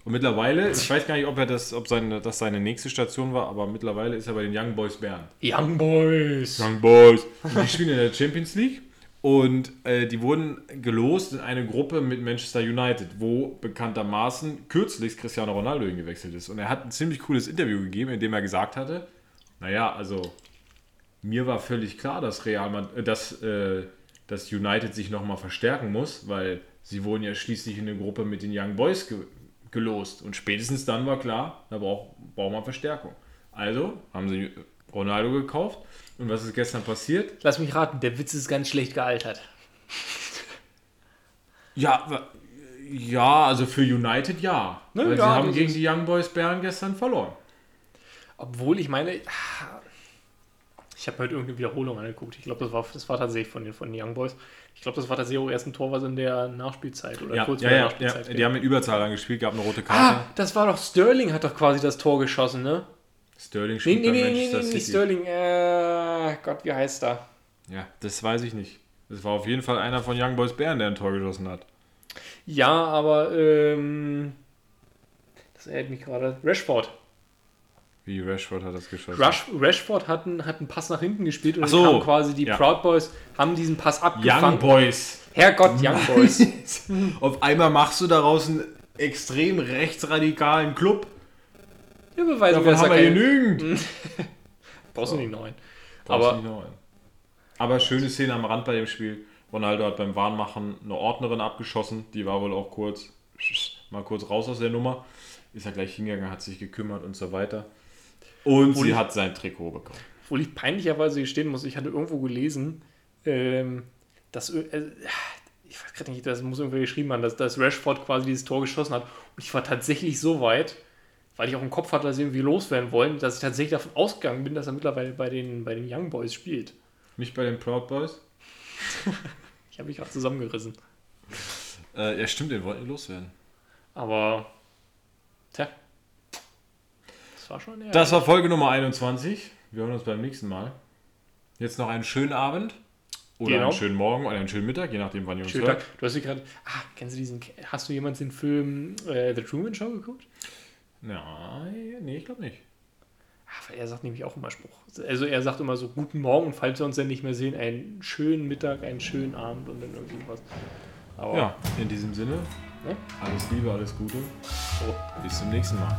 Und mittlerweile, ich weiß gar nicht, ob er das, ob seine, das seine nächste Station war, aber mittlerweile ist er bei den Young Boys Bern. Young Boys. Young Boys. Und die spielen in der Champions League. Und äh, die wurden gelost in eine Gruppe mit Manchester United, wo bekanntermaßen kürzlich Cristiano Ronaldo hingewechselt ist. Und er hat ein ziemlich cooles Interview gegeben, in dem er gesagt hatte, naja, also mir war völlig klar, dass Real Mad- äh, dass, äh, dass United sich nochmal verstärken muss, weil sie wurden ja schließlich in eine Gruppe mit den Young Boys ge gelost. Und spätestens dann war klar, da braucht braucht man Verstärkung. Also haben sie Ronaldo gekauft. Und was ist gestern passiert? Lass mich raten, der Witz ist ganz schlecht gealtert. Ja, ja, also für United ja. Ne, weil sie ja, haben das gegen die Young Boys Bern gestern verloren. Obwohl ich meine, ich habe mir heute irgendeine Wiederholung angeguckt. Ich glaube, das war, das war tatsächlich von den, von den Young Boys. Ich glaube, das war tatsächlich auch erst ein Tor, was in der Nachspielzeit oder Ja, kurz ja, vor der ja, ja. Nachspielzeit Die haben in Überzahl angespielt, gab eine rote Karte. Ah, das war doch Sterling, hat doch quasi das Tor geschossen, ne? Sterling Nee, spielt nee, bei nee, nee, Manchester nee, nicht City. Sterling. Äh, Gott, wie heißt er? Ja, das weiß ich nicht. Das war auf jeden Fall einer von Young Boys Bern, der ein Tor geschossen hat. Ja, aber, ähm, das erinnert mich gerade. Rashford. Wie Rashford hat das geschossen. Rush, Rashford hat einen, hat einen Pass nach hinten gespielt und dann so, kam quasi die ja. Proud Boys, haben diesen Pass Young abgefangen. Boys. Herrgott, Young Boys. Auf einmal machst du daraus einen extrem rechtsradikalen Club. Ja, beweisen Davon haben wir kein- genügend. Brauchst du nicht neuen. Brauchst Aber nicht einen. Aber schöne Szene am Rand bei dem Spiel. Ronaldo hat beim Warnmachen eine Ordnerin abgeschossen. Die war wohl auch kurz, mal kurz raus aus der Nummer. Ist er gleich hingegangen, hat sich gekümmert und so weiter. Und Obwohl sie hat sein Trikot bekommen. Obwohl ich peinlicherweise gestehen muss, ich hatte irgendwo gelesen, ähm, dass, äh, ich weiß gerade nicht, das muss irgendwer geschrieben haben, dass, dass Rashford quasi dieses Tor geschossen hat. Und ich war tatsächlich so weit, weil ich auch im Kopf hatte, dass sie irgendwie loswerden wollen, dass ich tatsächlich davon ausgegangen bin, dass er mittlerweile bei den, bei den Young Boys spielt. Nicht bei den Proud Boys? Ich habe mich gerade zusammengerissen. Äh, ja, stimmt, den wollten die loswerden. Aber, tja, das war schon. Das war Folge Nummer 21. Wir hören uns beim nächsten Mal. Jetzt noch einen schönen Abend. Oder Genau. einen schönen Morgen oder einen schönen Mittag, je nachdem, wann ihr uns Schönen hört. Tag. Du hast gerade. Ah, kennst du diesen. Hast du jemals den Film äh, The Truman Show geguckt? Nein, nee, ich glaube nicht. Weil er sagt nämlich auch immer Spruch. Also er sagt immer so guten Morgen und falls wir uns dann nicht mehr sehen, einen schönen Mittag, einen schönen Abend und dann irgendwie was. Aber Ja, in diesem Sinne, Ne? alles Liebe, alles Gute. so. Bis zum nächsten Mal.